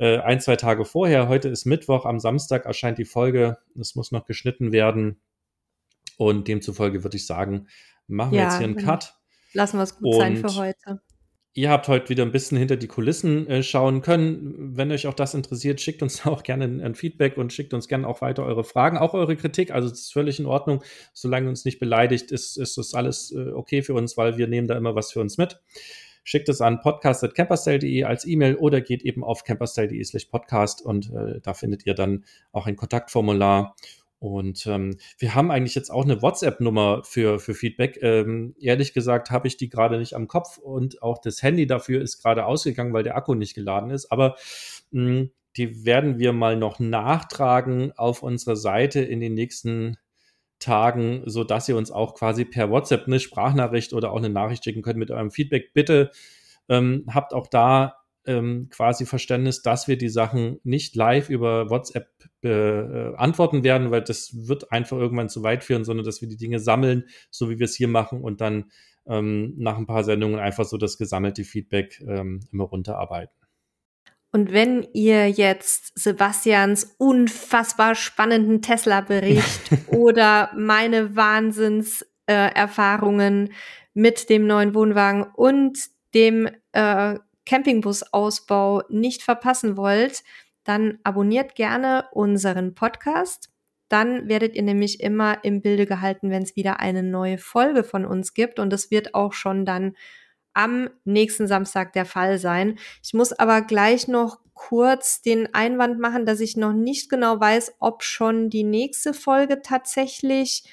äh, ein, zwei Tage vorher. Heute ist Mittwoch, am Samstag erscheint die Folge. Es muss noch geschnitten werden. Und demzufolge würde ich sagen, machen wir ja, jetzt hier einen Cut. Lassen wir es gut sein für heute. Ihr habt heute wieder ein bisschen hinter die Kulissen äh, schauen können. Wenn euch auch das interessiert, schickt uns [LAUGHS] auch gerne ein, ein, Feedback und schickt uns gerne auch weiter eure Fragen, auch eure Kritik. Also es ist völlig in Ordnung. Solange uns nicht beleidigt, ist, ist das alles äh, okay für uns, weil wir nehmen da immer was für uns mit. Schickt es an podcast.camperstyle.de als E-Mail oder geht eben auf camperstyle.de slash podcast und äh, da findet ihr dann auch ein Kontaktformular und ähm, wir haben eigentlich jetzt auch eine WhatsApp-Nummer für, für Feedback. Ähm, ehrlich gesagt habe ich die gerade nicht am Kopf und auch das Handy dafür ist gerade ausgegangen, weil der Akku nicht geladen ist. Aber mh, die werden wir mal noch nachtragen auf unserer Seite in den nächsten Tagen, so dass ihr uns auch quasi per WhatsApp eine Sprachnachricht oder auch eine Nachricht schicken könnt mit eurem Feedback. Bitte ähm, habt auch da ähm, quasi Verständnis, dass wir die Sachen nicht live über WhatsApp beantworten werden, weil das wird einfach irgendwann zu weit führen, sondern dass wir die Dinge sammeln, so wie wir es hier machen und dann ähm, nach ein paar Sendungen einfach so das gesammelte Feedback ähm, immer runterarbeiten. Und wenn ihr jetzt Sebastians unfassbar spannenden Tesla-Bericht [LAUGHS] oder meine Wahnsinnserfahrungen äh, mit dem neuen Wohnwagen und dem äh, Campingbusausbau nicht verpassen wollt, dann abonniert gerne unseren Podcast. Dann werdet ihr nämlich immer im Bilde gehalten, wenn es wieder eine neue Folge von uns gibt. Und es wird auch schon dann am nächsten Samstag der Fall sein. Ich muss aber gleich noch kurz den Einwand machen, dass ich noch nicht genau weiß, ob schon die nächste Folge tatsächlich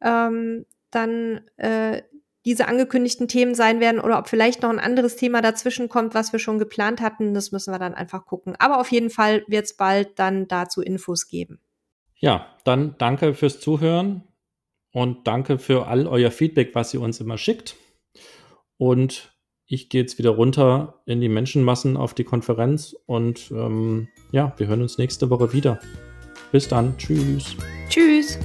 ähm, dann äh, diese angekündigten Themen sein werden oder ob vielleicht noch ein anderes Thema dazwischen kommt, was wir schon geplant hatten. Das müssen wir dann einfach gucken. Aber auf jeden Fall wird es bald dann dazu Infos geben. Ja, dann danke fürs Zuhören und danke für all euer Feedback, was ihr uns immer schickt. Und ich gehe jetzt wieder runter in die Menschenmassen auf die Konferenz und ähm, ja, wir hören uns nächste Woche wieder. Bis dann. Tschüss. Tschüss.